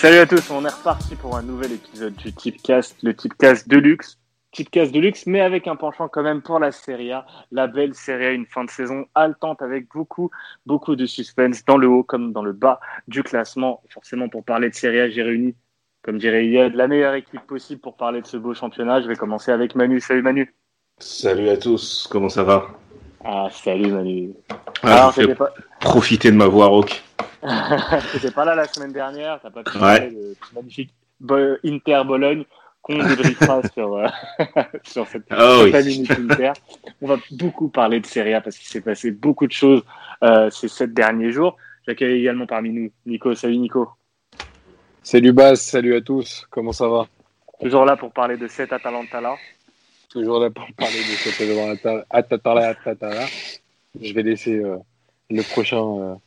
Salut à tous, on est reparti pour un nouvel épisode du Tipcast, le Tipcast Deluxe. Tipcast Deluxe, mais avec un penchant quand même pour la Serie A, la belle Serie A, une fin de saison haletante avec beaucoup, beaucoup de suspense dans le haut comme dans le bas du classement. Forcément, pour parler de Serie A, j'ai réuni, comme dirait Yad, la meilleure équipe possible pour parler de ce beau championnat. Je vais commencer avec Manu. Salut Manu. Salut à tous, comment ça va? Ah, salut Manu. ah, Alors, je pas... profiter de ma voix rock. T'étais pas là la semaine dernière, t'as pas pu parler de magnifique Inter Bologne qu'on débriefera sur, euh, sur cette, oh, oui. Inter. On va beaucoup parler de Serie A parce qu'il s'est passé beaucoup de choses euh, ces sept derniers jours. J'accueille également parmi nous Nico. Salut Nico. Salut Bas, salut à tous. Comment ça va? Toujours là pour parler de cette Atalanta-là. Toujours là pour parler de cette Atalanta-là. Je vais laisser euh, le prochain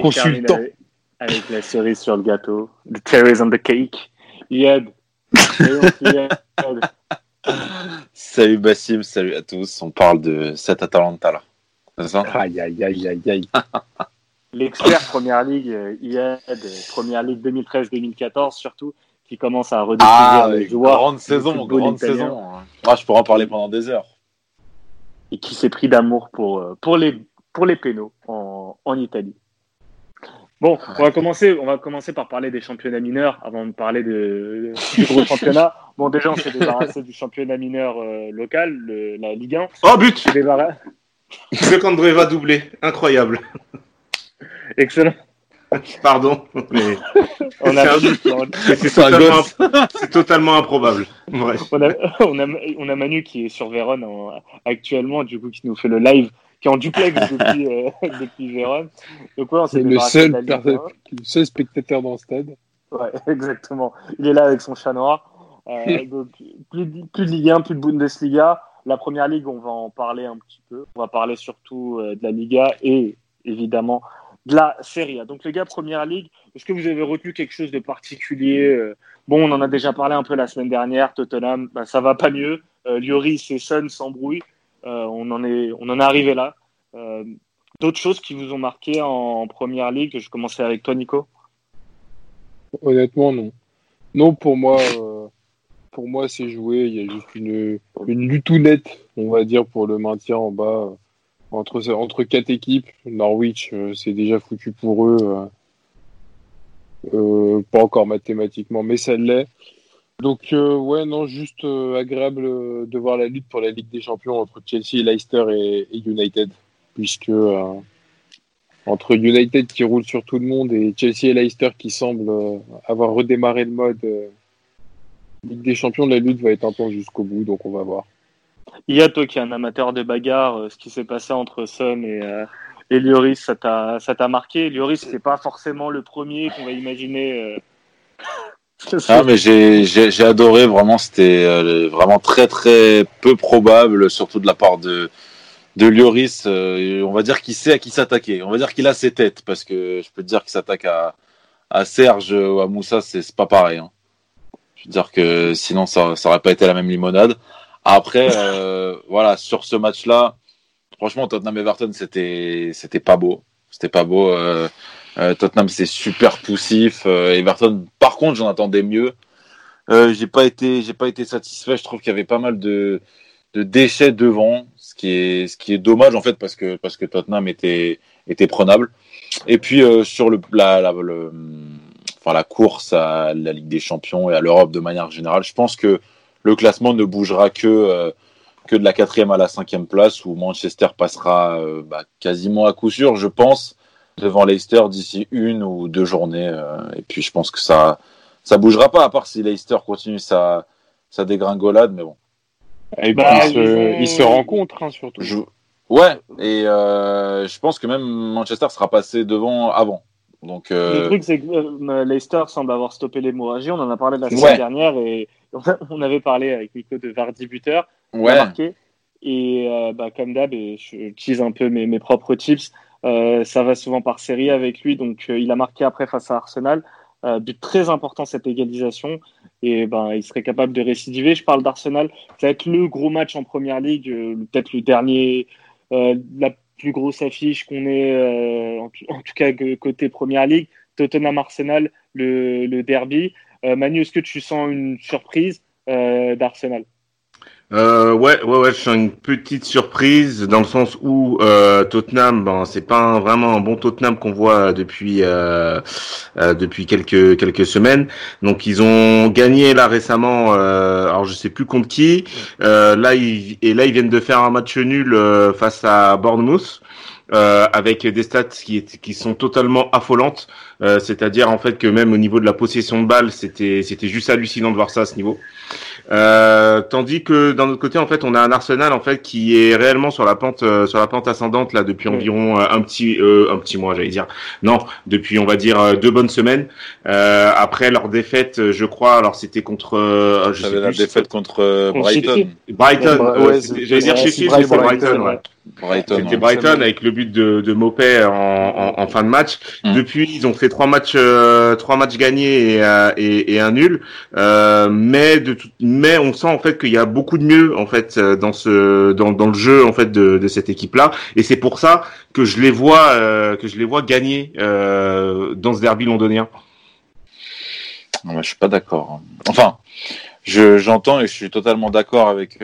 consultant. Avec, avec, la cerise sur le gâteau. The cherries on the cake. Yed. salut Bassim, salut à tous. On parle de cette Atalanta là. C'est ça? Aïe, aïe, aïe, aïe, aïe. L'expert Première Ligue, Yed, Première Ligue 2013-2014 surtout, qui commence à redécouvrir ah, les joueurs. Grande saison, grande italien. saison. Ah, je pourrais en parler pendant des heures. Et qui s'est pris d'amour pour, pour, les, pour les pénaux en, en Italie. Bon, on va commencer. On va commencer par parler des championnats mineurs avant de parler de, du gros championnat. Bon, déjà, on s'est débarrassé du championnat mineur euh, local, le, la Ligue 1. Oh but Débarras... Le Candré va doubler, incroyable. Excellent. Pardon, mais on a, c'est totalement, totalement, improbable. Bref. On, a, on, a, on a Manu qui est sur Vérone en, actuellement, du coup, qui nous fait le live qui est en duplex depuis, euh, depuis Vérone. Donc, ouais, c'est le seul, le seul spectateur dans le stade. Ouais, exactement. Il est là avec son chat noir. Euh, donc, plus, de, plus de Ligue 1, plus de Bundesliga. La première ligue, on va en parler un petit peu. On va parler surtout euh, de la Liga et évidemment de la Serie A. Donc, les gars, première ligue, est-ce que vous avez retenu quelque chose de particulier Bon, on en a déjà parlé un peu la semaine dernière. Tottenham, bah, ça va pas mieux. Euh, Lloris et Sun s'embrouillent. Euh, on, en est, on en est arrivé là. Euh, D'autres choses qui vous ont marqué en, première ligue Je commençais avec toi, Nico. Honnêtement, non. Non, pour moi, euh, pour moi, c'est joué. Il y a juste une, une lutte nette, on va dire, pour le maintien en bas. Entre, entre quatre équipes, Norwich, c'est déjà foutu pour eux. Pas encore mathématiquement, mais ça l'est. Donc, euh, ouais, non, juste agréable de voir la lutte pour la Ligue des Champions entre Chelsea, Leicester et, United. Puisque entre United qui roule sur tout le monde et Chelsea et Leicester qui semblent avoir redémarré le mode Ligue des Champions, la lutte va être intense jusqu'au bout, donc on va voir. Il y a toi qui es un amateur de bagarre, euh, ce qui s'est passé entre Son et, euh, et Lloris, ça t'a, ça t'a marqué? Lloris, c'est pas forcément le premier qu'on va imaginer. Ah, mais j'ai, adoré, vraiment, c'était euh, vraiment très très peu probable, surtout de la part de, de Lloris. Euh, on va dire qu'il sait à qui s'attaquer. On va dire qu'il a ses têtes, parce que je peux te dire qu'il s'attaque à, à Serge ou à Moussa, c'est, pas pareil. Hein. Je veux dire que sinon, ça, ça aurait pas été la même limonade. Après, euh, voilà, sur ce match-là, franchement, Tottenham Everton, c'était, c'était pas beau. C'était pas beau. Euh, euh, Tottenham, c'est super poussif. Everton, par contre, j'en attendais mieux. j'ai pas été, j'ai pas été satisfait. Je trouve qu'il y avait pas mal de, de déchets devant, ce qui est, ce qui est dommage en fait parce que parce que Tottenham était, était prenable. Et puis sur le, la, la, enfin la course à la Ligue des Champions et à l'Europe de manière générale, je pense que le classement ne bougera que, euh, que de la quatrième à la cinquième place, où Manchester passera euh, bah, quasiment à coup sûr, je pense, devant Leicester d'ici une ou deux journées. Euh, et puis je pense que ça ça bougera pas, à part si Leicester continue sa, sa dégringolade, mais bon. Et bah, ils, se, ils se rencontrent, hein, surtout. Je... Ouais, et euh, je pense que même Manchester sera passé devant avant. Donc, euh... Le truc, c'est que Leicester semble avoir stoppé l'hémorragie. On en a parlé la semaine ouais. dernière et on avait parlé avec Nico de Vardy buteur. Ouais. Marqué. Et euh, bah, comme d'hab, et je utilise un peu mes, mes propres tips. Euh, ça va souvent par série avec lui. Donc, il a marqué après face à Arsenal. but très important cette égalisation. Et ben, il serait capable de récidiver. Je parle d'Arsenal. Ça va être le gros match en première ligue, peut-être le dernier, la plus grosse affiche qu'on ait, euh, en, tout cas côté Première Ligue. Tottenham-Arsenal, le, le, derby. Manu, est-ce que tu sens une surprise d'Arsenal? Euh, ouais, ouais, ouais, je sens une petite surprise dans le sens où euh, Tottenham, ben, c'est pas vraiment un bon Tottenham qu'on voit depuis euh, euh, depuis quelques quelques semaines. Donc ils ont gagné là récemment, euh, alors je sais plus contre qui. là, ils, et là ils viennent de faire un match nul face à Bournemouth. Euh, avec des stats qui, qui sont totalement affolantes. Euh, C'est-à-dire en fait que même au niveau de la possession de balle, c'était c'était juste hallucinant de voir ça à ce niveau. Euh, tandis que d'un autre côté, en fait, on a un Arsenal en fait qui est réellement sur la pente euh, sur la pente ascendante là depuis environ euh, un petit un petit mois, j'allais dire. Non, depuis on va dire deux bonnes semaines. après leur défaite, je crois. Alors c'était contre. je sais la défaite contre Brighton. Brighton. Ouais, j'allais dire chez Brighton. Brighton ouais. Brighton, C'était Brighton avec le but de, de Mopé en, en, en, fin de match. Mm. Depuis, ils ont fait trois matchs, euh, trois matchs gagnés et, euh, et, et un nul. Euh, mais de tout, mais on sent en fait qu'il y a beaucoup de mieux en fait dans ce dans, dans le jeu en fait de, de cette équipe-là. Et c'est pour ça que je les vois euh, que je les vois gagner dans ce derby londonien. Non, je suis pas d'accord. Enfin, je j'entends et je suis totalement d'accord avec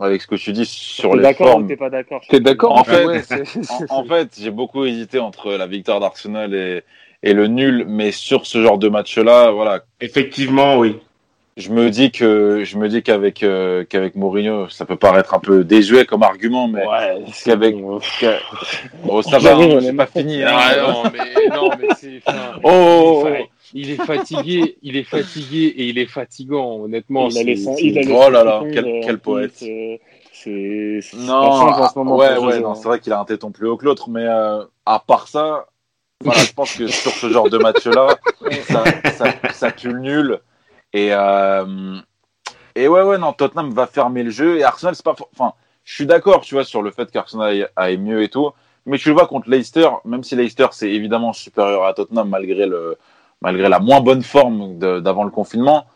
avec ce que tu dis sur les formes. T'es pas d'accord T'es d'accord En fait, en, fait j'ai beaucoup hésité entre la victoire d'Arsenal et, et le nul, mais sur ce genre de match-là, voilà. Effectivement, oui. Je me dis que je me dis qu'avec euh, qu'avec Mourinho, ça peut paraître un peu désuet comme argument, mais ouais, qu'avec oh, ça va, on n'est pas fini. Hein. Ah, non, mais non, mais c'est. oh, oh, oh il est fatigué, il est fatigué et il est fatigant, honnêtement. Il a les, oh là là, quel, quel poète. C'est non, ouais, ouais, non, c'est vrai qu'il a un téton plus haut que l'autre, mais euh, à part ça, je pense que sur ce genre de match-là, ça tue le nul. Et, euh, et ouais, ouais, non, Tottenham va fermer le jeu et Arsenal, c'est pas, enfin, je suis d'accord, tu vois, sur le fait qu'Arsenal aille mieux et tout, mais tu le vois contre Leicester, même si Leicester c'est évidemment supérieur à Tottenham malgré le, malgré la moins bonne forme d'avant le confinement,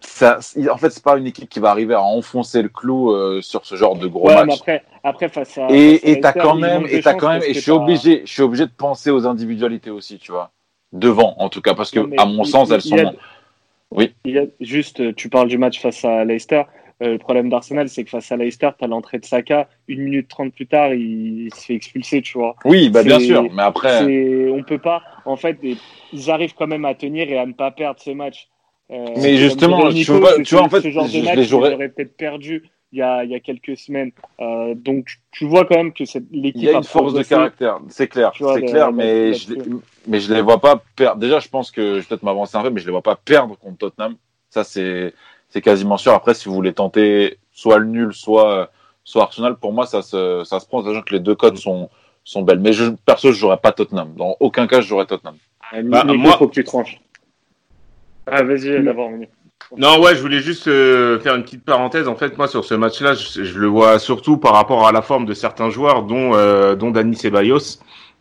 ça, en fait, c'est pas une équipe qui va arriver à enfoncer le clou euh, sur ce genre de gros ouais, match. après, après, face à. Et t'as quand même, et as quand même, et je suis obligé, je suis obligé de penser aux individualités aussi, tu vois, devant en tout cas, parce que à mon sens, elles sont. Oui. Il a, juste, tu parles du match face à Leicester. Euh, le problème d'Arsenal, c'est que face à Leicester, tu as l'entrée de Saka, une minute trente plus tard, il, se fait expulser, tu vois. Oui, bah bien sûr, mais après. On peut pas. En fait, ils arrivent quand même à tenir et à ne pas perdre ce match. Euh, mais justement, tu, vois, tu vois, en fait, ce genre de match, j'aurais peut-être perdu il y, a, il y a quelques semaines. Euh, donc, tu vois quand même que l'équipe. Il y a une force de caractère, c'est clair, c'est clair, mais je, mais je les vois pas perdre. Déjà, je pense que je vais peut-être m'avancer un peu, mais je les vois pas perdre contre Tottenham. Ça, c'est c'est quasiment sûr. Après, si vous voulez tenter soit le nul, soit soit Arsenal, pour moi, ça se ça se prend, sachant que les deux codes sont sont belles. Mais je, perso, je jouerais pas Tottenham. Dans aucun cas, je jouerais Tottenham. Ah, bah, moi, faut que tu tranches. Ah, vas-y, d'abord. Non, ouais, je voulais juste euh, faire une petite parenthèse. En fait, moi, sur ce match-là, je, le vois surtout par rapport à la forme de certains joueurs, dont euh, dont Dani Ceballos.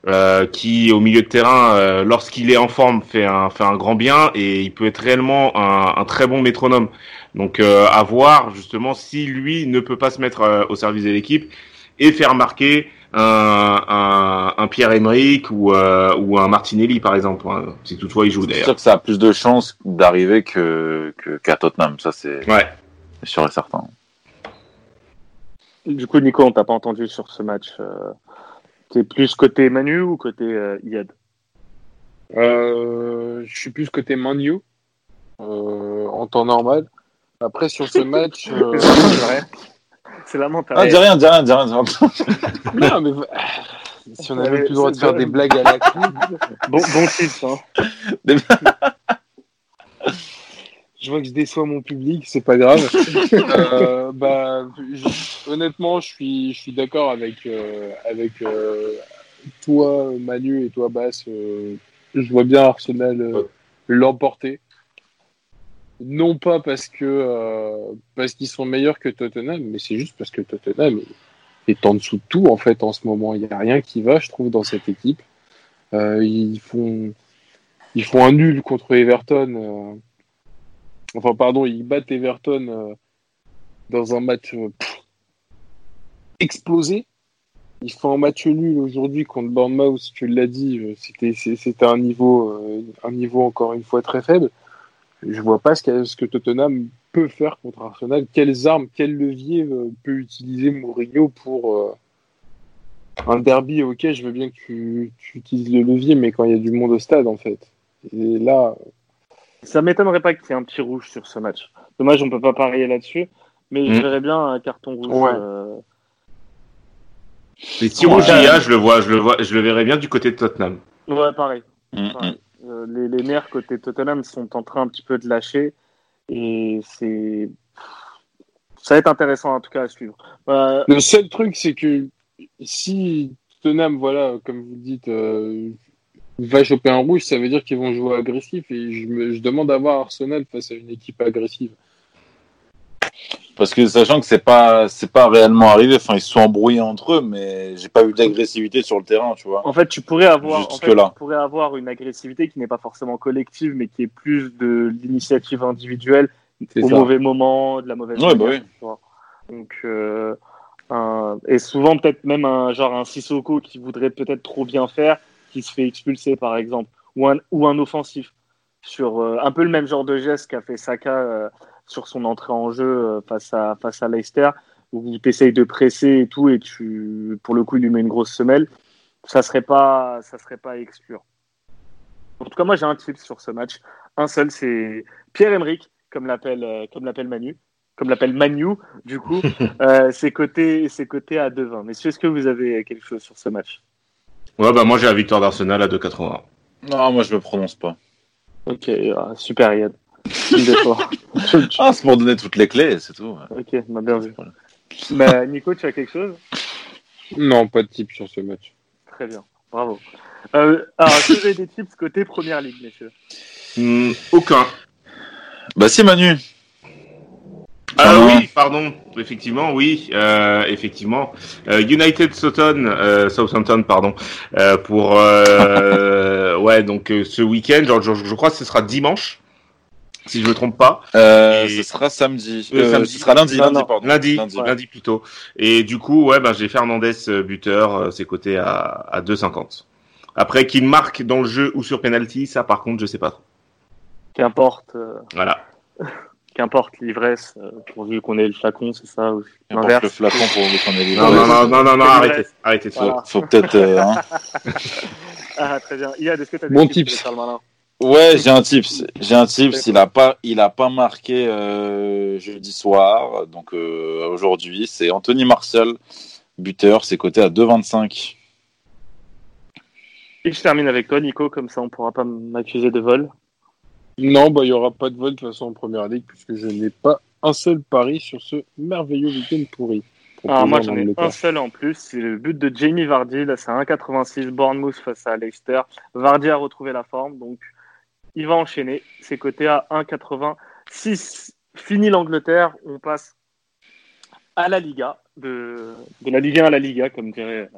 Euh, qui au milieu de terrain, euh, lorsqu'il est en forme, fait un, fait un grand bien et il peut être réellement un, un très bon métronome. Donc euh, à voir justement si lui ne peut pas se mettre euh, au service de l'équipe et faire marquer un, un, un Pierre-Emerick ou, ou un Martinelli par exemple, hein, si toutefois il joue d'ailleurs. C'est sûr que ça a plus de chances d'arriver que qu'à Tottenham, ça c'est ouais. sûr et certain. Du coup, Nico, on t'a pas entendu sur ce match. T'es plus côté Manu ou côté euh, Yad euh, Je suis plus côté Manu euh, en temps normal. Après, sur ce match, euh, c'est lamentable. Ah, dis rien, dis rien, dis rien. non, mais si on avait plus le droit de faire des blagues à la con. bon, bon titre, hein. je vois que je déçois mon public, c'est pas grave. euh, bah, honnêtement, je suis, je suis d'accord avec, euh, avec euh, toi, Manu, et toi, Bass. Euh, je vois bien Arsenal l'emporter. Non pas parce que parce qu'ils sont meilleurs que Tottenham, mais c'est juste parce que Tottenham est en dessous de tout en fait en ce moment. Il n'y a rien qui va, je trouve, dans cette équipe. ils font ils font un nul contre Everton Enfin, pardon, ils battent Everton euh, dans un match euh, explosé. ils font un match nul aujourd'hui contre Bournemouth, tu l'as dit, euh, c'était un niveau euh, un niveau encore une fois très faible. Je vois pas ce que, ce que Tottenham peut faire contre Arsenal. Quelles armes, quel levier euh, peut utiliser Mourinho pour un derby? Ok, je veux bien que tu, tu, utilises le levier, mais quand il y a du monde au stade, en fait. Et là, ça m'étonnerait pas qu'il y ait un petit rouge sur ce match. Dommage, on peut pas parier là-dessus, mais je mm. verrais bien un carton rouge. Ouais. Les tirs rouges, je le vois, je le vois, je le verrais bien du côté de Tottenham. Ouais, pareil. Mm, mm. Les, les nerfs côté Tottenham sont en train un petit peu de lâcher et c'est ça va être intéressant en tout cas à suivre. Euh, le seul truc, c'est que si Tottenham, voilà, comme vous dites, euh, va choper un rouge, ça veut dire qu'ils vont jouer agressif et je, me, je demande à voir Arsenal face à une équipe agressive. Parce que sachant que c'est pas c'est pas réellement arrivé, enfin ils se sont embrouillés entre eux, mais j'ai pas eu d'agressivité sur le terrain, tu vois. En fait, tu pourrais avoir, en fait, tu pourrais avoir une agressivité qui n'est pas forcément collective, mais qui est plus de l'initiative individuelle au mauvais moment, de la mauvaise ouais, bah oui. Donc euh, un, et souvent peut-être même un genre un Sissoko qui voudrait peut-être trop bien faire, qui se fait expulser par exemple, ou un ou un offensif sur euh, un peu le même genre de geste qu'a fait Saka. Euh, sur son entrée en jeu euh, face à, face à Leicester, où tu essayes de presser et tout, et tu, pour le coup, il lui met une grosse semelle, ça serait pas, ça serait pas à exclure. En tout cas, moi, j'ai un tip sur ce match. Un seul, c'est Pierre-Emerick, comme l'appelle, euh, comme l'appelle Manu, comme l'appelle Manu, du coup, euh, c'est côté, c'est côté à 2-20. Messieurs, est-ce que vous avez quelque chose sur ce match? Ouais, bah moi, j'ai la victoire d'Arsenal à 2-80. Non, moi, je me prononce pas. Ok, ah, super, Yann. ah, c'est pour donner toutes les clés, c'est tout. Ok, bah, bien vu. Bah, Nico, tu as quelque chose? Non, pas de tips sur ce match. Très bien, bravo. Euh, alors, est-ce que vous avez des tips côté Première Ligue, messieurs? Hmm, Aucun. Bah si, Manu. Ah oui, pardon. Effectivement, oui, euh, effectivement. Euh, United Southampton, Southampton, pardon, pour ouais, donc ce week-end, genre, je, je, crois que ce sera dimanche si je me trompe pas. Euh, Ce sera samedi. Euh, samedi. Ce sera lundi, lundi, pardon. Lundi, lundi, plutôt. Et du coup, ouais, ben j'ai Fernandez euh, buteur, euh, c'est coté à, à 2,50. Après, qu'il marque dans le jeu ou sur penalty, ça par contre, je sais pas trop. Qu'importe. Voilà. Qu'importe l'ivresse, pourvu qu'on ait le flacon, c'est ça ou Qu'importe le flacon pourvu qu'on ait l'ivresse. Non, non, non, non, non, arrêtez, arrêtez. Faut, faut peut-être. hein. ah, très bien. Yann, est-ce que tu as des bon tips Ouais, j'ai un tips. J'ai un tips. Il a pas, il a pas marqué euh, jeudi soir, donc euh, aujourd'hui. C'est Anthony Martial, buteur. C'est coté à 2,25. Et je termine avec toi, Nico. Comme ça, on pourra pas m'accuser de vol. Non, bah il y aura pas de vol de toute façon en première ligue puisque je n'ai pas un seul pari sur ce merveilleux week-end pourri. Ah, moi j'en ai un seul en plus, c'est le but de Jamie Vardy, là c'est 1,86 Bournemouth face à Leicester. Vardy a retrouvé la forme, donc il va enchaîner. C'est coté à 1,86. Fini l'Angleterre, on passe à la Liga, de, la Ligue 1 à la Liga, comme dirait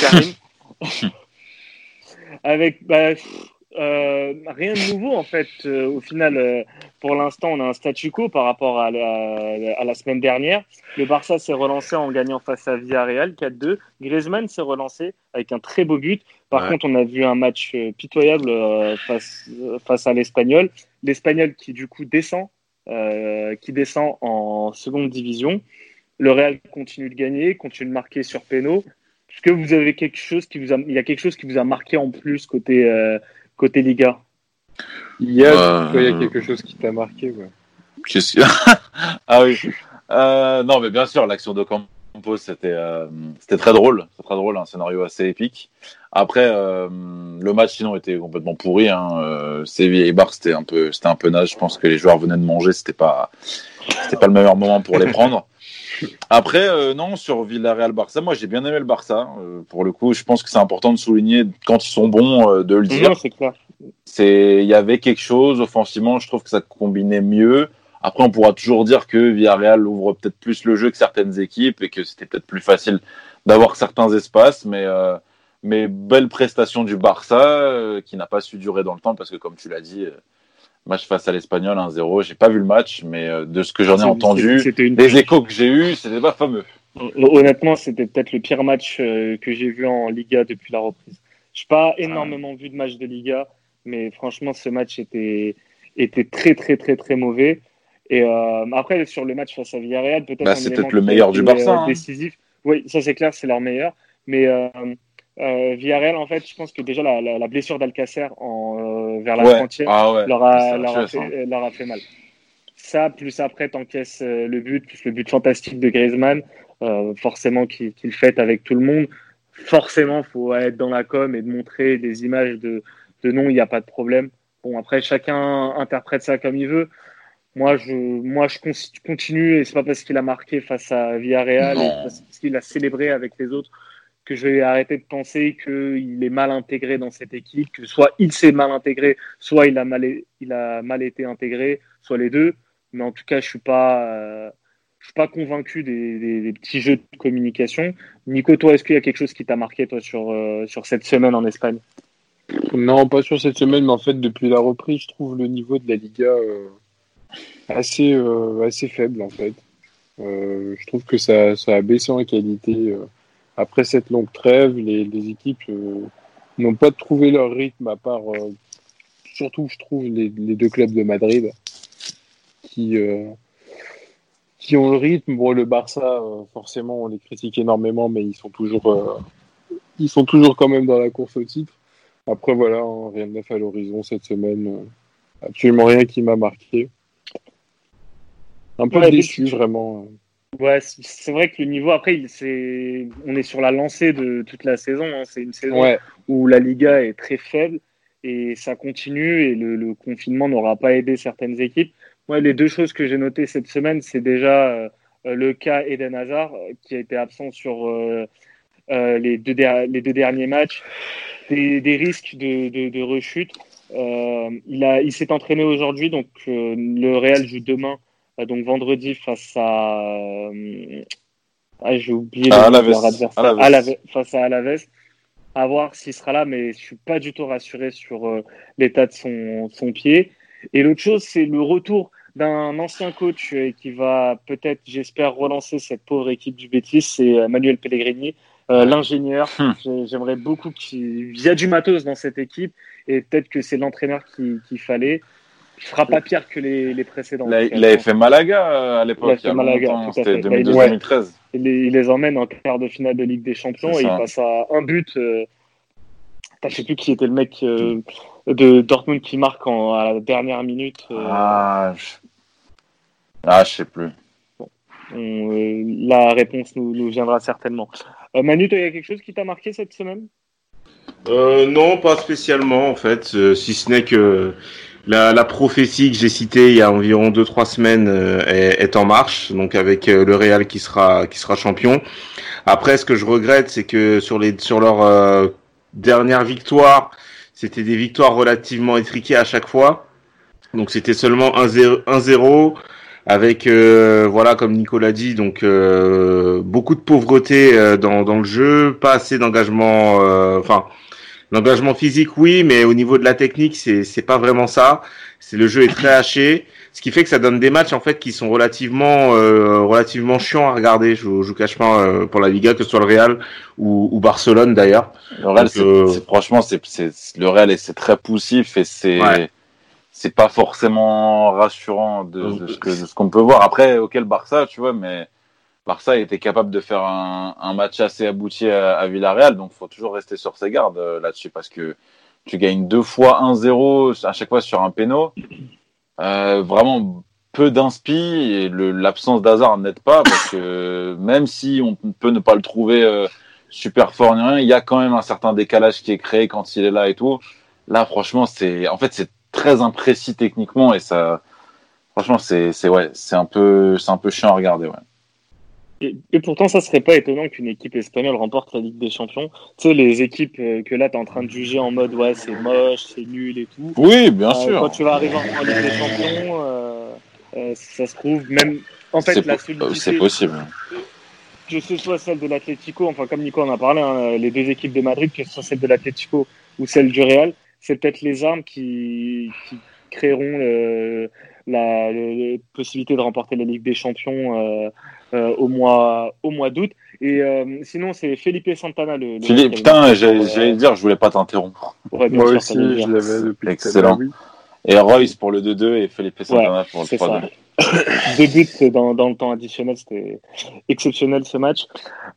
Karim. Avec bah, euh, rien de nouveau en fait. Euh, au final, euh, pour l'instant, on a un statu quo par rapport à la, à la semaine dernière. Le Barça s'est relancé en gagnant face à Villarreal 4-2. Griezmann s'est relancé avec un très beau but. Par contre, on a vu un match euh, pitoyable euh, face, euh, face à l'Espagnol. L'Espagnol qui du coup descend, qui descend en seconde division. Le Real continue de gagner, continue de marquer sur Péno. Est-ce que vous avez quelque chose qui vous a, il y a quelque chose qui vous a marqué en plus côté côté Liga? Il y a, il y a quelque chose qui t'a marqué, ouais. ah oui. non, mais bien sûr, l'action de C'était c'était très drôle, c'est très drôle, un scénario assez épique. Après, euh, le match sinon était complètement pourri. Hein. Euh, Séville et Bar, c'était un peu, c'était un peu naze. Je pense que les joueurs venaient de manger, c'était pas, c'était pas le meilleur moment pour les prendre. Après, euh, non, sur Villarreal-Barça, moi j'ai bien aimé le Barça. Euh, pour le coup, je pense que c'est important de souligner quand ils sont bons euh, de le dire. C'est, il y avait quelque chose offensivement. Je trouve que ça combinait mieux. Après, on pourra toujours dire que Villarreal ouvre peut-être plus le jeu que certaines équipes et que c'était peut-être plus facile d'avoir certains espaces, mais mais belle prestation du Barça euh, qui n'a pas su durer dans le temps parce que comme tu l'as dit, euh, match face à l'Espagnol 1-0. J'ai pas vu le match, mais euh, de ce que j'en ai entendu, les échos que j'ai eus, c'était pas fameux. Honnêtement, c'était peut-être le pire match que j'ai vu en Liga depuis la reprise. Je n'ai pas énormément vu de matchs de Liga, mais franchement, ce match était, était très, très, très, très mauvais. Et euh, après, sur le match face à Villarreal, peut-être. Bah, c'est peut-être le meilleur du Barça. Euh, hein. Décisif. Oui, ça c'est clair, c'est leur meilleur. Mais euh, Villarreal, en fait, je pense que déjà la, la, la blessure d'Alcacer en, vers la frontière ah leur, a, leur, a fait, leur, a fait, mal. Ça, plus après, t'encaisses le but, plus le but fantastique de Griezmann, forcément qu'il qu fête avec tout le monde. Forcément, faut être dans la com et de montrer des images de, de non, il n'y a pas de problème. Bon, après, chacun interprète ça comme il veut. Moi, je, moi, je continue, et c'est pas parce qu'il a marqué face à Villarreal, et parce qu'il a célébré avec les autres, que je vais arrêter de penser qu'il est mal intégré dans cette équipe, que soit il s'est mal intégré, soit il a mal, il a mal été intégré, soit les deux. Mais en tout cas, je suis pas, euh, je suis pas convaincu des, des, des, petits jeux de communication. Nico, toi, est-ce qu'il y a quelque chose qui t'a marqué toi sur euh, sur cette semaine en Espagne? Non, pas sur cette semaine, mais en fait, depuis la reprise, je trouve le niveau de la Liga. Euh assez, euh, assez faible en fait. Euh, je trouve que ça, ça, a baissé en qualité. Euh. après cette longue trêve, les, les équipes n'ont pas trouvé leur rythme à part, surtout je trouve, les, les, deux clubs de Madrid qui, qui ont le rythme. Bon, le Barça, forcément, on les critique énormément, mais ils sont toujours, ils sont toujours quand même dans la course au titre. Après, voilà, hein, rien de neuf à l'horizon cette semaine. absolument rien qui m'a marqué. Un peu ouais, déçu, vraiment. Ouais, c'est vrai que le niveau, après, il, est, on est sur la lancée de toute la saison. Hein. C'est une saison ouais. où la Liga est très faible et ça continue et le, le confinement n'aura pas aidé certaines équipes. Moi, les deux choses que j'ai notées cette semaine, c'est déjà euh, le cas Eden Hazard qui a été absent sur euh, euh, les, deux les deux derniers matchs, des, des risques de, de, de rechute. Il il s'est entraîné aujourd'hui, donc le Real joue demain donc vendredi face à euh, ah, j'ai oublié ah, leur adversaire Alaves. face à Alaves à voir s'il sera là mais je suis pas du tout rassuré sur euh, l'état de son, son pied et l'autre chose c'est le retour d'un ancien coach qui va peut-être j'espère relancer cette pauvre équipe du Betis c'est Manuel Pellegrini euh, l'ingénieur. Hmm. J'aimerais beaucoup qu'il y a du matos dans cette équipe et peut-être que c'est l'entraîneur qu'il qu fallait. Il fera pas pire que les, les précédents. Il, il avait fait Malaga euh, à l'époque. Il a fait Malaga, c'était 2012-2013. Il, les, il, les emmène en quart de finale de Ligue des Champions et il passe à un but. Euh, je sais plus qui était le mec euh, de Dortmund qui marque en, à la dernière minute. Euh... Ah, je... ah, je sais plus. Bon. On, euh, la réponse nous, nous viendra certainement. Euh, Manu, il y a quelque chose qui t'a marqué cette semaine? Non, pas spécialement en fait, si ce n'est que la, la, prophétie que j'ai citée il y a environ 2-3 semaines euh, est, est, en marche, donc avec euh, le Real qui sera qui sera champion. Après, ce que je regrette, c'est que sur les sur leur euh, dernière victoire, c'était des victoires relativement étriquées à chaque fois. Donc c'était seulement 1-0 avec euh, voilà comme Nicolas dit donc euh, beaucoup de pauvreté dans, dans le jeu, pas assez d'engagement enfin L'engagement physique, oui, mais au niveau de la technique, c'est c'est pas vraiment ça. C'est le jeu est très haché, ce qui fait que ça donne des matchs en fait qui sont relativement euh, relativement chiants à regarder. Je, je vous cache pas euh, pour la Liga que ce soit le Real ou, ou Barcelone d'ailleurs. Le Real, c'est euh... franchement, c'est le Real et c'est très poussif et c'est ouais. c'est pas forcément rassurant de, de ce que de ce qu'on peut voir. Après, auquel Barça, tu vois, mais Barça était capable de faire un, un match assez abouti à, à Villarreal, donc faut toujours rester sur ses gardes euh, là-dessus parce que tu gagnes deux fois 1-0 à chaque fois sur un péno. Euh, vraiment peu d'inspi et l'absence d'hasard n'aide pas parce que même si on peut ne pas le trouver euh, super fort ni rien, il y a quand même un certain décalage qui est créé quand il est là et tout. Là, franchement, c'est en fait c'est très imprécis techniquement et ça, franchement, c'est ouais, c'est un peu c'est un peu chiant à regarder. Ouais. Et, et, pourtant, ça serait pas étonnant qu'une équipe espagnole remporte la Ligue des Champions. Tu sais, les équipes euh, que là, tu es en train de juger en mode ouais, c'est moche, c'est nul et tout. Oui, bien euh, sûr. Quand tu vas arriver en, en Ligue des Champions, euh, euh, ça se trouve, même. En fait, la solidité. C'est possible. Que ce soit celle de l'Atlético, enfin, comme Nico en a parlé, hein, les deux équipes de Madrid, que ce soit celle de l'Atlético ou celle du Real, c'est peut-être les armes qui, qui créeront le, la, la, possibilité de remporter la Ligue des Champions au mois, au mois d'août. Et sinon, c'est Felipe Santana. Le, le Philippe, putain, j'allais dire, je voulais pas t'interrompre. Ouais, Moi sûr, aussi, je l'avais depuis Excellent. Et Royce pour le 2-2 et Felipe Santana pour le 3-2. Deux buts dans, dans, le temps additionnel, c'était exceptionnel ce match.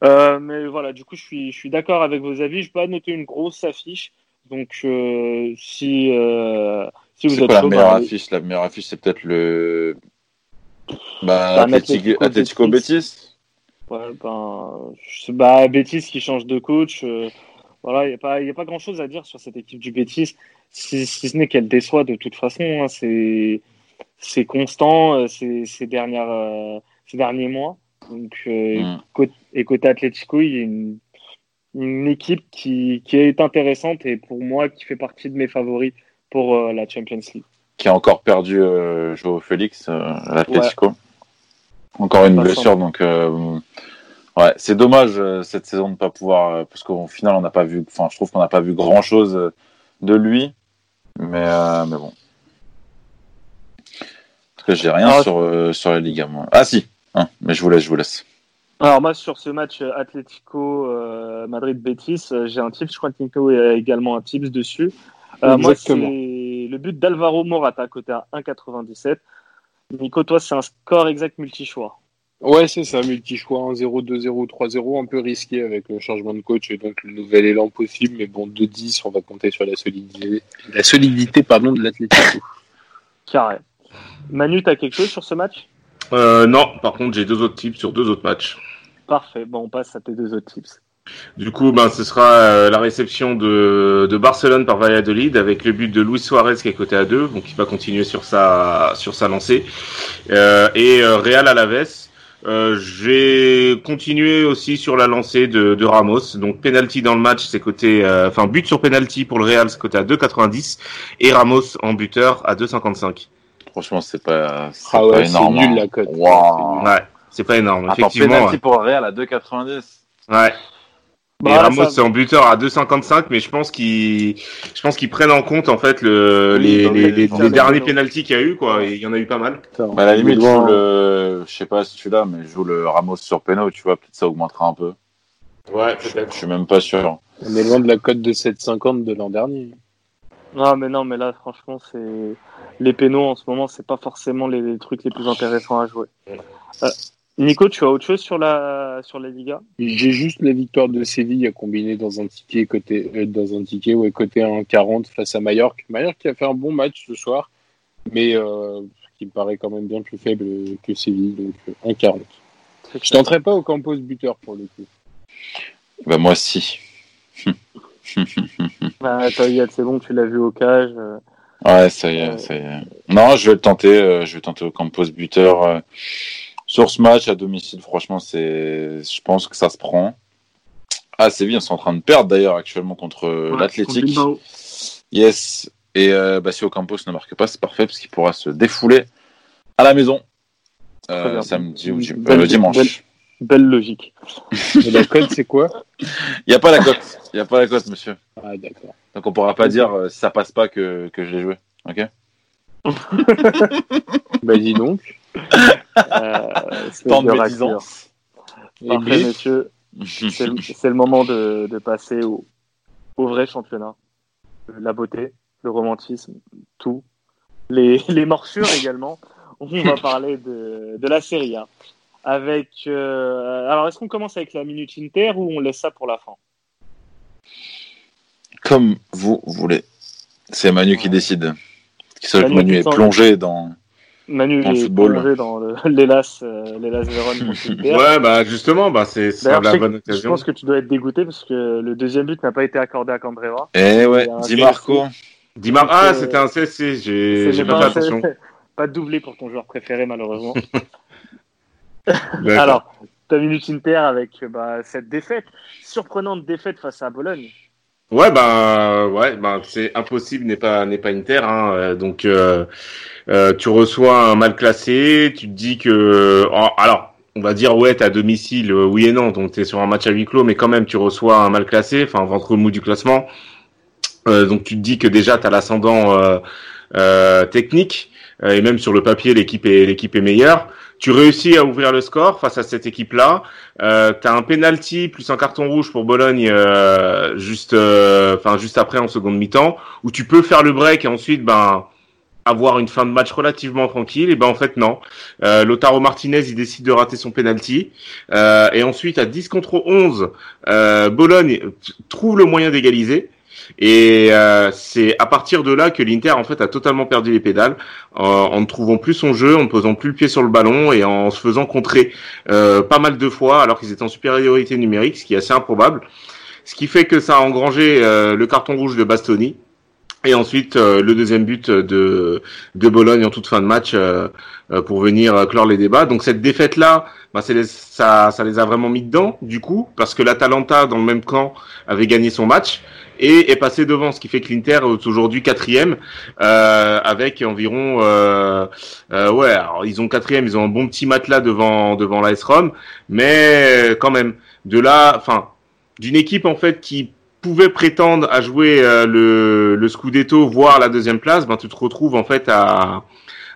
Euh, mais voilà, du coup, je suis, je suis d'accord avec vos avis. Je peux pas noter une grosse affiche. Donc, euh, si, euh, si vous êtes quoi, la meilleure bah, affiche? La meilleure affiche, c'est peut-être le. Bah, Atlético, Atlético Betis. Ouais, ben, bah, Betis qui change de coach. Euh, voilà, il n'y a pas, y a pas grand chose à dire sur cette équipe du Betis, si, si ce n'est qu'elle déçoit de toute façon. Hein, c'est c'est constant euh, ces, ces, dernières, euh, ces derniers mois. Donc, mm. côté, et côté Atletico, il y a une, une équipe qui, qui, est intéressante et pour moi qui fait partie de mes favoris pour la Champions League. Qui a encore perdu euh, Joao Félix à l'Atletico. Encore une blessure, donc ouais, c'est dommage cette saison de ne pas pouvoir, parce qu'au final on n'a pas vu, enfin je trouve qu'on n'a pas vu grand chose de lui, mais mais bon, j'ai rien sur, euh, sur la Liga, moi. Ah si, hein, mais je vous laisse, je vous laisse. Alors moi sur ce match euh, Atlético euh, Madrid Betis, j'ai un tips. Je crois que Nico a également un tips dessus. moi c'est le but d'Alvaro Morata côté à 1,97. Nico, toi c'est un score exact multi-choix. Ouais, c'est ça, multi-choix 1-0, 2-0, 3-0, un peu risqué avec le changement de coach et donc le nouvel élan possible, mais bon, 2-10, on va compter sur la solidité, la solidité pardon, de l'Atlético. Carré. Manu, tu as quelque chose sur ce match? Euh, Non, par contre, j'ai deux autres tips sur deux autres matchs. Parfait, bon, on passe à tes deux autres tips. Du coup, ben, ce sera euh, la réception de, de, Barcelone par Valladolid avec le but de Luis Suarez qui est coté à 2, donc il va continuer sur sa, sur sa lancée. Euh, et euh, Real Alaves. Euh, J'ai continué aussi sur la lancée de, de Ramos. Donc penalty dans le match, c'est côté, enfin but sur penalty pour le Real, c'est côté à 2,90 et Ramos en buteur à 2,55. Franchement, c'est pas, ah ouais, c'est nul la cote. Ouais, c'est pas énorme. Attends, effectivement. Penalty pour Real à 2,90. Ouais. Bah, et Ramos c'est en buteur à 2,55, mais je pense qu'ils, je pense qu'ils prennent en compte en fait le, les, les, les, les derniers penalties qu'il y a eu quoi. il y en a eu pas mal. Bah, à la limite, je joue le, je sais pas si tu l'as, mais je joue le Ramos sur Peno, tu vois, peut-être ça augmentera un peu. Ouais, peut-être. Je suis même pas sûr. On est loin de la cote de 7,50 de l'an dernier. Non, mais non, mais là, franchement, c'est les pénaux en ce moment, c'est pas forcément les, trucs les plus intéressants à jouer. Euh, Nico, tu as autre chose sur la sur la Liga? J'ai juste la victoire de Séville à combiner dans un ticket côté euh, dans un ticket ouais, côté 1,40 face à Mallorca. Mallorca qui a fait un bon match ce soir, mais euh, qui me paraît quand même bien plus faible que Séville, donc 1,40. Je tenterai pas au Campos buteur pour le coup. Bah moi si. bah, c'est bon, tu l'as vu au cage. Euh, ouais, ça y est, euh, ça y est. Non, je vais le tenter. Euh, je vais tenter au Campos buteur. Sur ce match à domicile, franchement, c'est, je pense que ça se prend. Ah, c'est bien, c'est en train de perdre d'ailleurs actuellement contre l'Athletic. Yes. Et bah, si Ocampos ne marque pas, c'est parfait parce qu'il pourra se défouler à la maison samedi ou dimanche. Belle logique. Et la cote, c'est quoi? Il n'y a pas la cote. Il n'y a pas la cote, monsieur. Ah, d'accord. Donc on pourra pas dire euh, si ça passe pas que, que je l'ai joué. Ok? Bah dis donc. Euh, Tant de médisance. Parfait, messieurs. C'est le moment de, de passer au, au, vrai championnat. La beauté, le romantisme, tout. Les, les morsures également. On va parler de, de la série A avec. Euh, alors, est-ce qu'on commence avec la minute Inter ou on laisse ça pour la fin? Comme vous voulez. C'est Manu qui décide. Manu, Manu est plongé dans. Manu est football. dans l'Elas euh, Véron. ouais, bah justement, bah, c'est la bonne occasion. Je pense que tu dois être dégoûté parce que le deuxième but n'a pas été accordé à Candreva. Eh ouais, Di Marco. Di ah, c'était un CSC, j'ai pas fait attention. Pas doublé pour ton joueur préféré, malheureusement. Alors, ta minute Inter avec bah, cette défaite, surprenante défaite face à Bologne. Ouais, bah, ouais, bah, c'est impossible, n'est pas, n'est pas Inter. Hein, euh, donc, euh, euh, tu reçois un mal classé, tu te dis que, oh, alors, on va dire ouais, t'es à domicile, oui et non, donc t'es sur un match à huis clos, mais quand même, tu reçois un mal classé, enfin, ventre mou du classement. donc, tu te dis que déjà, t'as l'ascendant technique et même sur le papier, l'équipe est, l'équipe est meilleure. Tu réussis à ouvrir le score face à cette équipe-là. Euh, tu as un penalty plus un carton rouge pour Bologne euh, juste, euh, juste après en seconde mi-temps, où tu peux faire le break et ensuite ben avoir une fin de match relativement tranquille. Et ben en fait non. Euh, Lotaro Martinez il décide de rater son penalty euh, et ensuite à 10 contre 11, euh, Bologne trouve le moyen d'égaliser. Et euh, c'est à partir de là que l'Inter en fait a totalement perdu les pédales en, ne trouvant plus son jeu, en ne posant plus le pied sur le ballon et en se faisant contrer euh, pas mal de fois alors qu'ils étaient en supériorité numérique, ce qui est assez improbable. Ce qui fait que ça a engrangé euh, le carton rouge de Bastoni. Et ensuite, le deuxième but de, de Bologne en toute fin de match pour venir clore les débats. Donc cette défaite-là, bah, ça, ça les a vraiment mis dedans, du coup, parce que l'Atalanta, dans le même camp, avait gagné son match et est passé devant, ce qui fait que l'Inter est aujourd'hui quatrième euh, avec environ euh, euh, ouais, alors ils ont quatrième, ils ont un bon petit matelas devant devant l'AS Rome, mais quand même de là, enfin d'une équipe en fait qui pouvait prétendre à jouer euh, le, le Scudetto, voire la deuxième place, ben tu te retrouves en fait à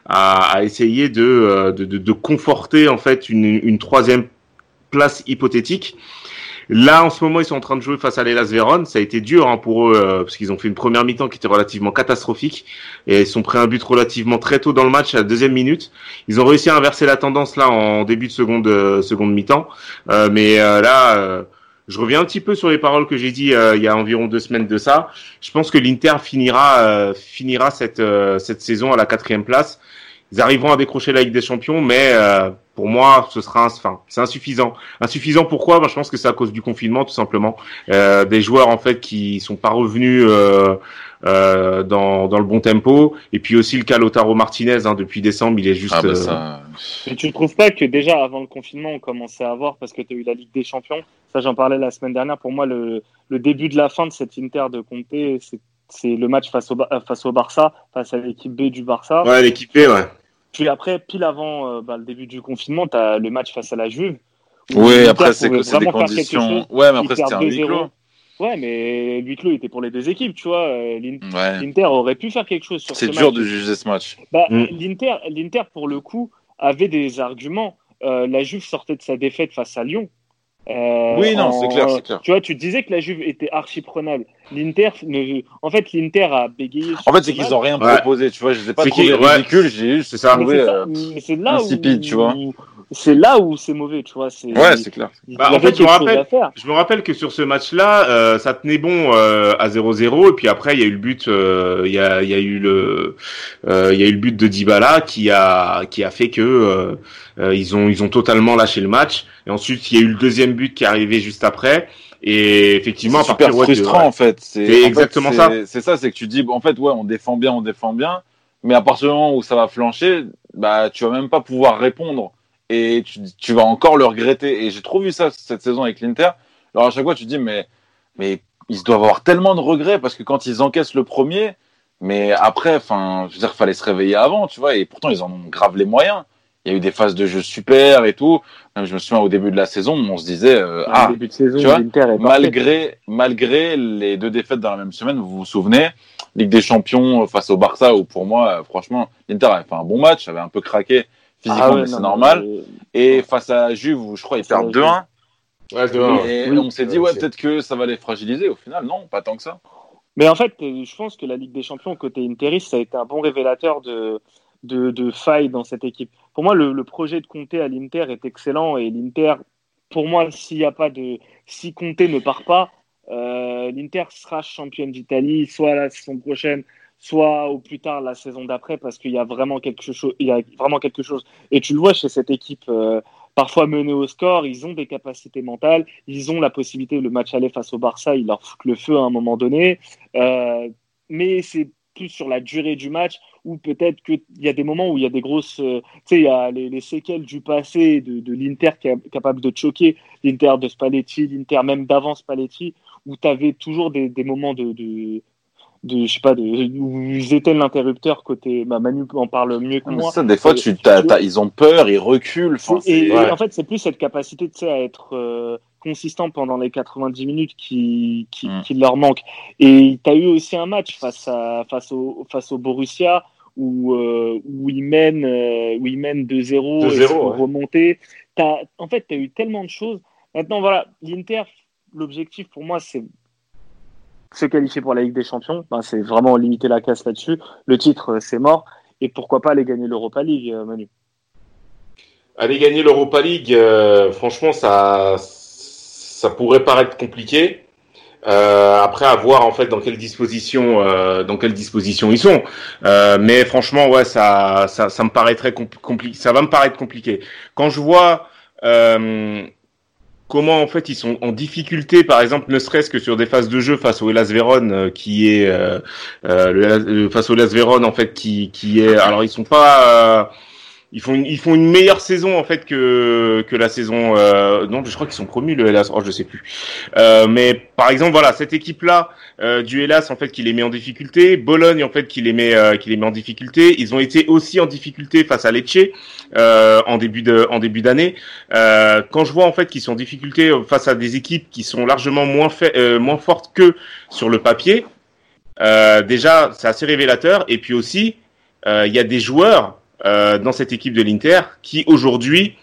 à, à essayer de, euh, de, de, de conforter en fait une, une troisième place hypothétique. Là, en ce moment, ils sont en train de jouer face à l'Elas Vérone. Ça a été dur hein, pour eux euh, parce qu'ils ont fait une première mi-temps qui était relativement catastrophique et ils sont pris un but relativement très tôt dans le match à la deuxième minute. Ils ont réussi à inverser la tendance là en début de seconde euh, seconde mi-temps, euh, mais là. Je reviens un petit peu sur les paroles que j'ai dit il y a environ deux semaines de ça. Je pense que l'Inter finira finira cette cette saison à la quatrième place ils arriveront à décrocher la Ligue des Champions, mais euh, pour moi, ce sera, enfin, c'est insuffisant. Insuffisant pourquoi? Ben, Je pense que c'est à cause du confinement, tout simplement. Euh, des joueurs en fait qui sont pas revenus euh, euh, dans, dans le bon tempo, et puis aussi le cas Lotaro Martinez hein, depuis décembre, il est juste. Ah bah ça... Mais tu ne trouves pas que déjà avant le confinement, on commençait à voir parce que tu as eu la Ligue des Champions. Ça, j'en parlais la semaine dernière. Pour moi, le, le début de la fin de cette Inter de Conte, c'est c'est le match face au, face au Barça, face à l'équipe B du Barça. Ouais, l'équipe B, ouais. Puis après, pile avant euh, bah, le début du confinement, tu as le match face à la Juve. Oui, après, c'est que c'est des conditions. Ouais, mais après, c'était un huis clos. Ouais, mais huis clos était pour les deux équipes, tu vois. Euh, L'Inter aurait pu faire quelque chose sur ce match. C'est dur de juger ce match. Bah, mm. L'Inter, pour le coup, avait des arguments. Euh, la Juve sortait de sa défaite face à Lyon. Euh, oui, non, c'est clair, c'est clair. Tu vois, tu disais que la Juve était archi prenable. L'Inter, en fait, l'Inter a bégayé. En fait, c'est qu'ils ont rien proposé, tu vois. Je les ai pas trouvés ridicules, j'ai juste, c'est ça. Mais c'est là insipide, où, tu vois. C'est là où c'est mauvais, tu vois. Ouais, c'est clair. Bah, en fait, je me, rappelle, je me rappelle que sur ce match-là, euh, ça tenait bon euh, à 0-0, et puis après, il y a eu le but, euh, il y, a, y a eu le, il y a eu le but de Dybala qui a, qui a fait que ils ont, ils ont totalement lâché le match. Et ensuite, il y a eu le deuxième but qui est arrivé juste après. Et effectivement, c'est super frustrant en fait. C'est exactement ça. C'est ça, c'est que tu dis, en fait, ouais, on défend bien, on défend bien, mais à partir du moment où ça va flancher, bah, tu vas même pas pouvoir répondre et tu, tu vas encore le regretter. Et j'ai trop vu ça cette saison avec l'Inter. Alors à chaque fois, tu dis, mais, mais ils doivent avoir tellement de regrets parce que quand ils encaissent le premier, mais après, enfin, je veux dire, fallait se réveiller avant, tu vois, et pourtant ils en ont grave les moyens il y a eu des phases de jeu super et tout. je me souviens au début de la saison, on se disait, euh, ah, début de saison, tu vois, malgré, malgré les deux défaites dans la même semaine, vous vous souvenez, Ligue des Champions face au Barça, où pour moi, euh, franchement, l'Inter avait fait un bon match, avait un peu craqué physiquement, ah mais c'est normal. Et face à Juve, où je crois ils perdent 2-1. Ouais, 2-1. Et on s'est dit, ouais, peut-être que ça va les fragiliser. Au final, non, pas tant que ça. Mais en fait, je pense que la Ligue des Champions côté Interis, ça a été un bon révélateur de, de, de failles dans cette équipe. Pour moi, le, projet de Conte à l'Inter est excellent et l'Inter, pour moi, s'il n'y a pas de, si Conte ne part pas, euh, l'Inter sera championne d'Italie, soit la saison prochaine, soit au plus tard la saison d'après, parce qu'il y a vraiment quelque chose. Il y a vraiment quelque chose. Et tu le vois chez cette équipe, euh, parfois menée au score, ils ont des capacités mentales, ils ont la possibilité. Le match aller face au Barça, ils leur foutent le feu à un moment donné. Euh, mais c'est plus sur la durée du match ou peut-être qu'il y a des moments où il y a des grosses. Euh, tu sais, il y a les, les, séquelles du passé de, de l'Inter qui est capable de choquer, l'Inter de Spalletti, l'Inter même d'avant Spalletti, où tu avais toujours des, des moments de, de, de, je sais pas, de, où ils étaient l'interrupteur côté. Bah, Manu en parle mieux que moi. Ça, des fois, tu, ils ont peur, ils reculent. et, en fait, c'est plus cette capacité tu sais, à être. Euh, consistant pendant les 90 minutes qui, qui, mm. qui leur manque. Et tu as eu aussi un match face, à, face, au, face au Borussia où, euh, où ils mènent, euh, où ils mènent 2-0, 2-0, et pour ouais. en fait, tu as eu tellement de choses. Maintenant, voilà, l'Inter, l'objectif pour moi, c'est se qualifier pour la Ligue des Champions. Ben, c'est vraiment limiter la casse là-dessus. Le titre, euh, c'est mort. Et pourquoi pas aller gagner l'Europa League, euh, Manu? Aller gagner l'Europa League, euh, franchement, ça, ça pourrait paraître compliqué. Euh, après, à voir en fait dans quelle disposition, euh, dans quelle disposition ils sont. Euh, mais franchement, ouais, ça, ça, ça me paraît très compliqué. Ça va me paraître compliqué. Quand je vois euh, comment en fait ils sont en difficulté, par exemple, ne serait-ce que sur des phases de jeu face au Hellas Vérone, euh, qui est euh, euh, le, le- face au Hellas Vérone en fait, qui, qui est. Alors ils sont pas. Euh, ils font une, ils font une meilleure saison en fait que que la saison euh, non je crois qu'ils sont promus le Hellas. Oh je sais plus. Euh, mais par exemple voilà cette équipe là du Hellas en fait qui les met en difficulté Bologne en fait qui les met euh, qui les met en difficulté ils ont été aussi en difficulté face à Lecce euh, en début de en début d'année. Euh, quand je vois en fait qu'ils sont en difficulté face à des équipes qui sont largement moins fait, euh, moins fortes que sur le papier euh, déjà c'est assez révélateur. Et puis aussi euh, il y a des joueurs euh, dans cette équipe de l'Inter qui aujourd'hui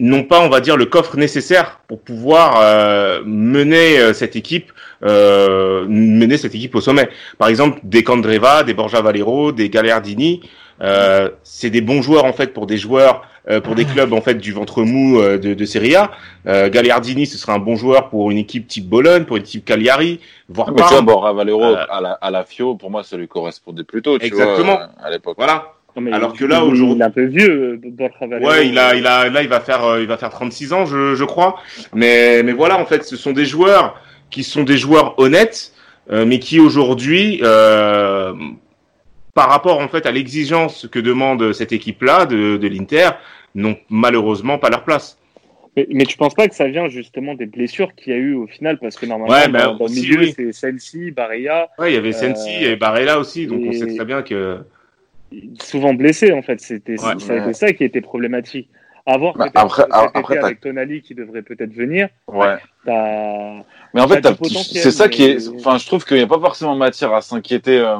n'ont pas, on va dire, le coffre nécessaire pour pouvoir euh, mener euh, cette équipe, euh, mener cette équipe au sommet. Par exemple, des Candreva, des Borja Valero, des Gagliardini, euh, c'est des bons joueurs en fait pour des joueurs, euh, pour des clubs en fait du ventre mou euh, de, de Serie A. Euh, Gagliardini, ce serait un bon joueur pour une équipe type Bologne, pour une type Cagliari, voire Ah, Mais tu vois, Parme. Borja Valero à, la, à la FIO, pour moi, ça lui correspondait plutôt, tu Exactement. vois, à l'époque. Voilà. Mais Alors que là, aujourd'hui- Il est un peu vieux, euh, Borja Valero. Ouais, il a, il a, là, il va faire, euh, il va faire 36 ans, je, je crois. Mais, mais voilà, en fait, ce sont des joueurs qui sont des joueurs honnêtes, euh, mais qui aujourd'hui, euh, par rapport en fait à l'exigence que demande cette équipe-là de, de l'Inter, n'ont malheureusement pas leur place. Mais, mais tu penses pas que ça vient justement des blessures qu'il y a eu au final? Parce que normalement, Ouais, bah, dans, le milieu, oui. c'est Sensi, Barilla, Ouais, il y avait Sensi Euh, et Barella aussi, donc on sait très bien que. Souvent blessés en fait. C'était Ouais. ça qui était problématique. À voir Bah, après- après, avec Tonali qui devrait peut-être venir. Ouais. T'as- Mais en fait, c'est ça qui est. Enfin, je trouve qu'il n'y a pas forcément matière à s'inquiéter euh,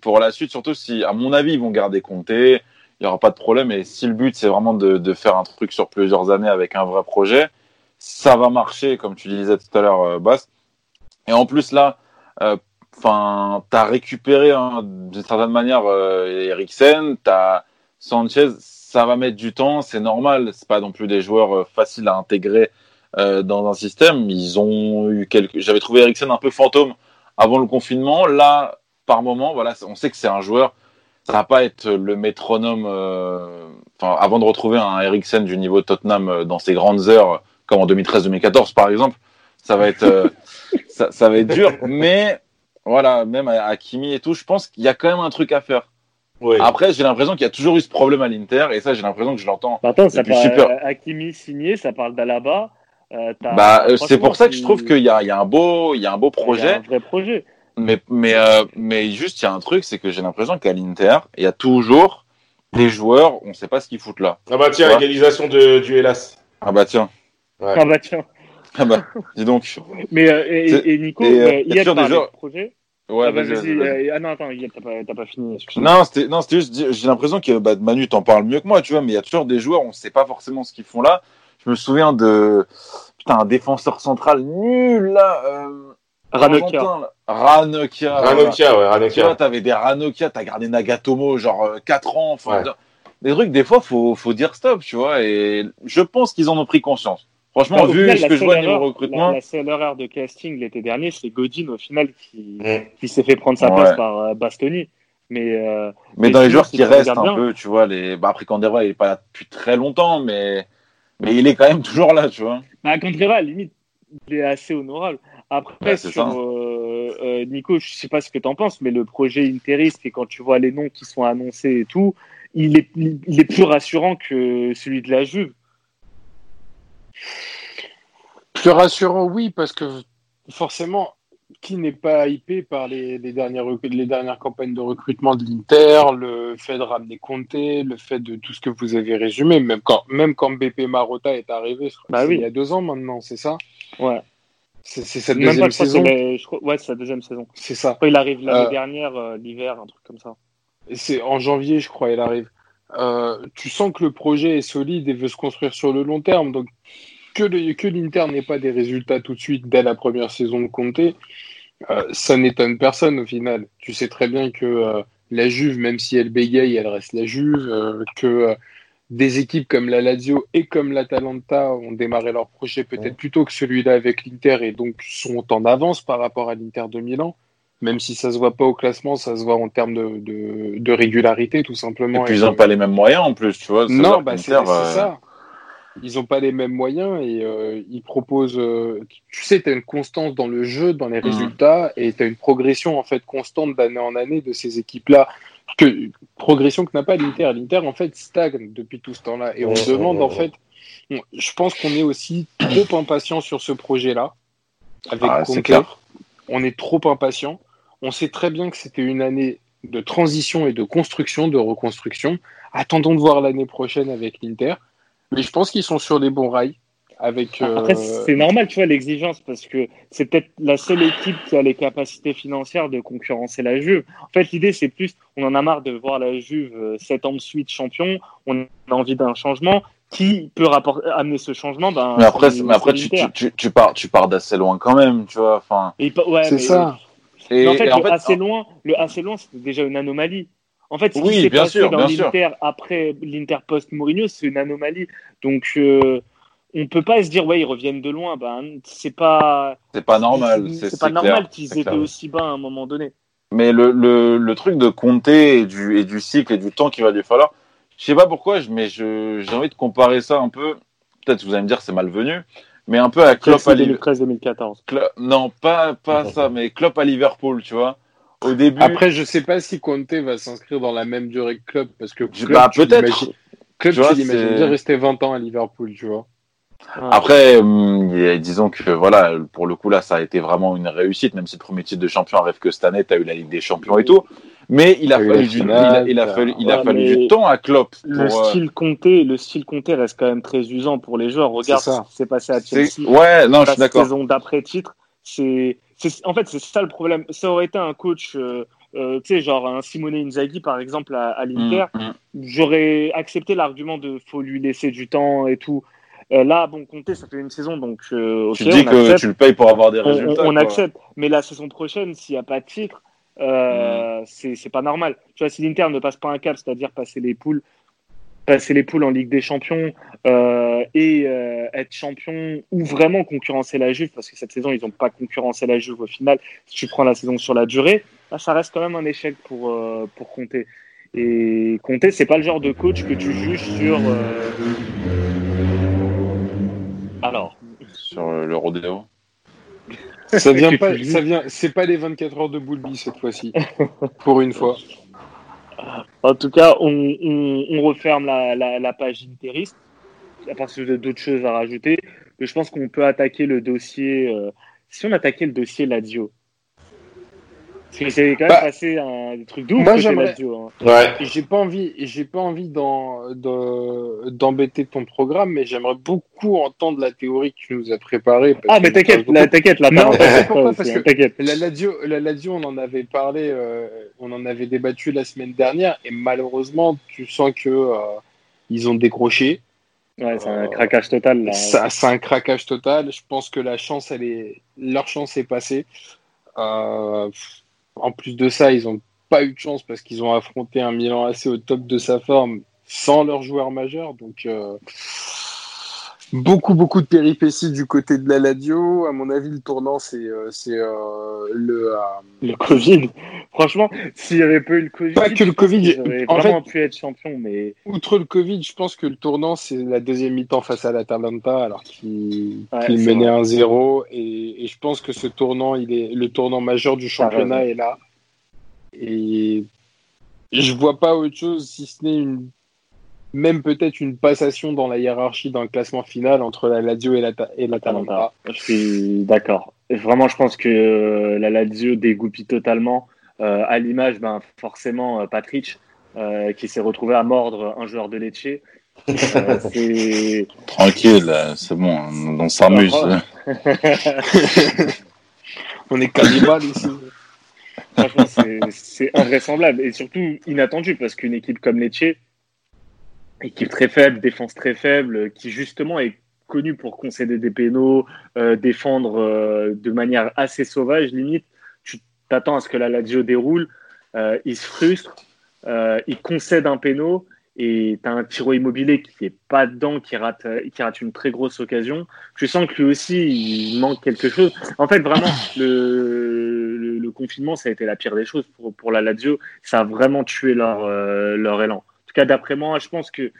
pour la suite, surtout si, à mon avis, ils vont garder Comté. Il n'y aura pas de problème. Et si le but, c'est vraiment de, de faire un truc sur plusieurs années avec un vrai projet, ça va marcher, comme tu disais tout à l'heure, euh, Bass. Et en plus, là, euh, enfin, t'as récupéré hein, d'une certaine manière euh, Eriksen, t'as Sanchez. Ça va mettre du temps, c'est normal. C'est pas non plus des joueurs euh, faciles à intégrer euh, dans un système. Ils ont eu quelques. J'avais trouvé Eriksen un peu fantôme avant le confinement. Là, par moment, voilà, on sait que c'est un joueur. Ça va pas être le métronome. euh, Enfin, avant de retrouver un Eriksen du niveau de Tottenham dans ses grandes heures, comme en 2013-2014 par exemple, ça va être, ça, ça va être dur. Mais voilà, même à Hakimi et tout, je pense qu'il y a quand même un truc à faire. Oui. Après, j'ai l'impression qu'il y a toujours eu ce problème à l'Inter, et ça, j'ai l'impression que je l'entends. Bah, Attends, ça parle super. Hakimi signé, ça parle d'Alaba. Euh, Bah, euh, c'est pour ça que je trouve qu'il y y a un beau, il y a un beau il y a projet. un vrai projet. Mais, mais, euh, mais juste, il y a un truc, c'est que j'ai l'impression qu'à l'Inter, il y a toujours des joueurs, on ne sait pas ce qu'ils foutent là. Ah bah tiens, égalisation de, du Hellas. Ah bah tiens, Ouais. Ah bah tiens. ah bah, dis donc. Mais euh, et, Nico, et, euh, il y a des joueurs- projet. Ouais, ah, bah, vas-y, vas-y. euh, ah non, attends, t'as pas, t'as pas fini. Non, c'était, non, c'était juste, j'ai l'impression que bah, Manu t'en parle mieux que moi, tu vois, mais il y a toujours des joueurs, on ne sait pas forcément ce qu'ils font là. Je me souviens de, putain, un défenseur central nul là, euh, voilà. Ranocchia, ouais, Tu vois, t'avais des Ranocchia, t'as gardé Nagatomo, genre euh, 4 ans. enfin, Ouais. Des trucs, des fois, faut, faut dire stop, tu vois. Et je pense qu'ils en ont pris conscience. Franchement, vu final, ce la que je seule vois niveau erreur- recrutement, La, la seule erreur de casting l'été dernier, c'est Godin au final qui, qui s'est fait prendre sa Ouais. place par euh, Bastoni. Mais euh, mais mais dans les joueurs qui restent un bien- peu, tu vois, les... bah, après Candera, il est pas là depuis très longtemps, mais, mais il est quand même toujours là, tu vois. bah, la limite, il est assez honorable. Après, Ouais, sur euh, euh, Nico, je sais pas ce que tu en penses, mais le projet interiste, et quand tu vois les noms qui sont annoncés et tout, il est, il est plus rassurant que celui de la Juve. Plus rassurant, oui, parce que forcément, qui n'est pas hypé par les, les, dernières, rec- les dernières campagnes de recrutement de l'Inter, le fait de ramener Conte, le fait de tout ce que vous avez résumé, même quand, même quand BP Marotta est arrivé, Bah oui. il y a deux ans maintenant, c'est ça? Ouais. C'est cette Même deuxième saison? la- je crois- ouais, c'est sa deuxième saison. C'est ça. Après, il arrive l'année Euh, dernière, euh, l'hiver, un truc comme ça. C'est en janvier, je crois, elle arrive. Euh, tu sens que le projet est solide et veut se construire sur le long terme. Donc, que, l'Inter n'ait pas des résultats tout de suite dès la première saison de Conte, euh, ça n'étonne personne au final. Tu sais très bien que euh, la Juve, même si elle bégaye, elle reste la Juve, que des équipes comme la Lazio et comme l'Atalanta ont démarré leur projet peut-être plus tôt que celui-là avec l'Inter et donc sont en avance par rapport à l'Inter de Milan même si ça se voit pas au classement, ça se voit en termes de, de, de régularité, tout simplement. Et puis ils n'ont pas les mêmes moyens en plus, tu vois. Non, bah c'est euh... ça. Ils n'ont pas les mêmes moyens et euh, ils proposent. Euh, tu sais, tu as une constance dans le jeu, dans les mm. résultats, et tu as une progression en fait constante d'année en année de ces équipes-là. Que, progression que n'a pas l'Inter. L'Inter en fait stagne depuis tout ce temps-là. Et on se demande en fait. je pense qu'on est aussi trop impatient sur ce projet-là. Avec ah, On est trop impatient. On sait très bien que c'était une année de transition et de construction, de reconstruction. Attendons de voir l'année prochaine avec l'Inter. Mais je pense qu'ils sont sur des bons rails. Avec, Après, euh, c'est normal, tu vois, l'exigence, parce que c'est peut-être la seule équipe qui a les capacités financières de concurrencer la Juve. En fait, l'idée, c'est plus, on en a marre de voir la Juve euh, sept ans de suite champion, on a envie d'un changement. Qui peut amener ce changement? Ben, Mais après, mais après tu, tu, tu, pars, tu pars d'assez loin quand même, tu vois. Enfin, ouais, c'est ça. Et, en fait, le, assez loin, le assez loin, c'était déjà une anomalie. En fait, ce qui s'est passé dans l'Inter après l'Inter post Mourinho, c'est une anomalie. Donc, euh, on peut pas se dire ouais, ils reviennent de loin. Ben, c'est pas. C'est pas normal. C'est pas normal qu'ils étaient aussi bas à un moment donné. Mais le, le, le truc de compter et du, et du cycle et du temps qu'il va lui falloir, je sais pas pourquoi, mais j'ai envie de comparer ça un peu. Peut-être que vous allez me dire c'est malvenu, mais un peu à Klopp à 2013-2014. Non, pas, pas ça, mais Klopp à Liverpool, tu vois. Au début. Après, je sais pas si Conte va s'inscrire dans la même durée que Klopp, parce que Klopp, bah, peut-être. Klopp, tu l'imagines bien rester 20 ans à Liverpool, tu vois. Après, hum, disons que voilà, pour le coup là, ça a été vraiment une réussite, même si le premier titre de champion arrive que cette année, tu as eu la Ligue des Champions et tout. Mais il a fallu, du, il a, il a fallu, il a fallu du temps à Klopp. le euh, style compté, le style compté reste quand même très usant pour les joueurs. Regarde ce qui s'est passé à Chelsea. Ouais, non, je suis d'accord. Saison d'après titre, c'est, en fait, c'est ça le problème. Ça aurait été un coach, euh, euh, tu sais, genre un Simone Inzaghi par exemple à, à l'Inter. Mm, mm. J'aurais accepté l'argument de faut lui laisser du temps et tout. Là, bon, compter, ça fait une saison, donc euh, tu dis que tu le payes pour avoir des résultats. On, on accepte, mais la saison prochaine, s'il n'y a pas de titre, euh, c'est pas normal. Tu vois, si l'Inter ne passe pas un cap, c'est-à-dire passer les poules, passer les poules en Ligue des Champions euh, et euh, être champion ou vraiment concurrencer la Juve, parce que cette saison ils n'ont pas concurrencé la Juve au final. Si tu prends la saison sur la durée, ça reste quand même un échec pour pour compter. Et compter, c'est pas le genre de coach que tu juges sur. Alors. Sur le rodéo. Ça vient pas, ça vient, c'est pas les 24 heures de Boulby cette fois-ci, pour une fois. En tout cas, on, on, on referme la, la, la, page interiste. À part si vous avez d'autres choses à rajouter, je pense qu'on peut attaquer le dossier. Euh, si on attaquait le dossier Lazio, c'est quand même bah, passé un truc doux. Moi, j'aimerais. Hein. Ouais. J'ai pas envie, j'ai pas envie d'embêter ton programme, mais j'aimerais beaucoup entendre la théorie que tu nous as préparée. Ah, mais t'inquiète, t'inquiète, là. Non, pourquoi Parce que la Lazio, la Lazio, on en avait parlé, euh, on en avait débattu la semaine dernière, et malheureusement, tu sens que euh, ils ont décroché. Ouais, c'est un craquage total. C'est un craquage total. Je pense que la chance, elle est, leur chance est passée. Euh, en plus de ça, ils n'ont pas eu de chance parce qu'ils ont affronté un Milan assez au top de sa forme sans leur joueur majeur. Donc, euh, beaucoup, beaucoup de péripéties du côté de la Ladio. À mon avis, le tournant, c'est euh, euh, le, le Covid. Franchement, s'il n'y avait pas eu le Covid, pas que le Covid, en vraiment pu être champion. Mais outre le Covid, je pense que le tournant, c'est la deuxième mi-temps face à l'Atalanta, alors qu'il menait 1-0. Et, et, je pense que ce tournant, il est le tournant majeur du championnat est là. Et je vois pas autre chose si ce n'est une même peut-être une passation dans la hiérarchie dans le classement final entre la Lazio et la, et la Talenta. Je suis d'accord. Vraiment, je pense que euh, la Lazio dégoupille totalement. Euh, à l'image, ben, forcément, euh, Patrick, euh, qui s'est retrouvé à mordre un joueur de Lecce. Euh, Tranquille, c'est bon, on s'amuse. on est cannibales ici. Franchement, c'est invraisemblable et surtout inattendu parce qu'une équipe comme Lecce, équipe très faible, défense très faible, qui justement est connue pour concéder des pénaux, euh, défendre euh, de manière assez sauvage, limite, tu t'attends à ce que la Lazio déroule, euh, il se frustre, il concède un pénau et tu as un tiro immobilier qui est pas dedans, qui rate, qui rate une très grosse occasion. Je sens que lui aussi, il manque quelque chose. En fait, vraiment, le, le, confinement, ça a été la pire des choses pour, pour la Lazio. Ça a vraiment tué leur, leur élan tout cas, d'après moi, je pense que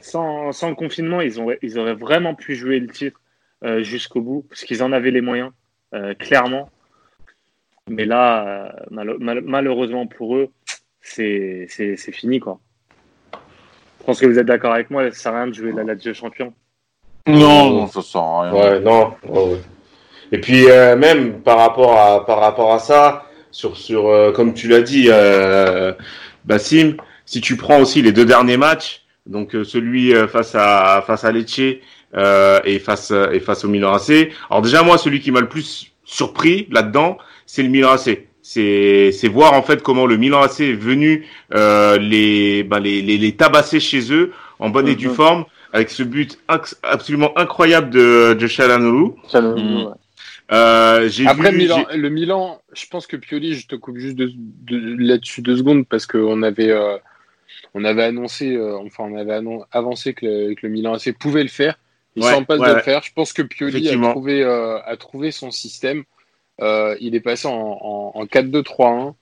sans, sans, le confinement, ils, ont, ils auraient vraiment pu jouer le titre euh, jusqu'au bout, parce qu'ils en avaient les moyens, euh, clairement. Mais là, euh, malheureusement pour eux, c'est fini. Quoi. Je pense que vous êtes d'accord avec moi, ça sert à rien de jouer la Lazio champion. Non, non, ça sert à rien. Ouais, non. Et puis, même par rapport à, par rapport à ça, sur, sur comme tu l'as dit, Bassim, si tu prends aussi les deux derniers matchs, donc euh, celui euh, face à face à Lecce euh, et face et face au Milan AC. Alors déjà moi celui qui m'a le plus surpris là-dedans, c'est le Milan AC. C'est c'est voir en fait comment le Milan AC est venu euh, les, ben, les, les les tabasser chez eux en bonne et due mhm. forme avec ce but absolument incroyable de de Chalanoglu. Mhm. Euh, Après Milan, le Milan, je pense que Pioli, je te coupe juste de, là-dessus deux secondes parce qu'on avait euh, on avait annoncé, euh, enfin, on avait avancé que le, Milan AC pouvait le faire. Il ouais, s'en passe de le faire. Je pense que Pioli a trouvé, euh, a trouvé son système. Euh, il est passé en, en, 4-2-3-1.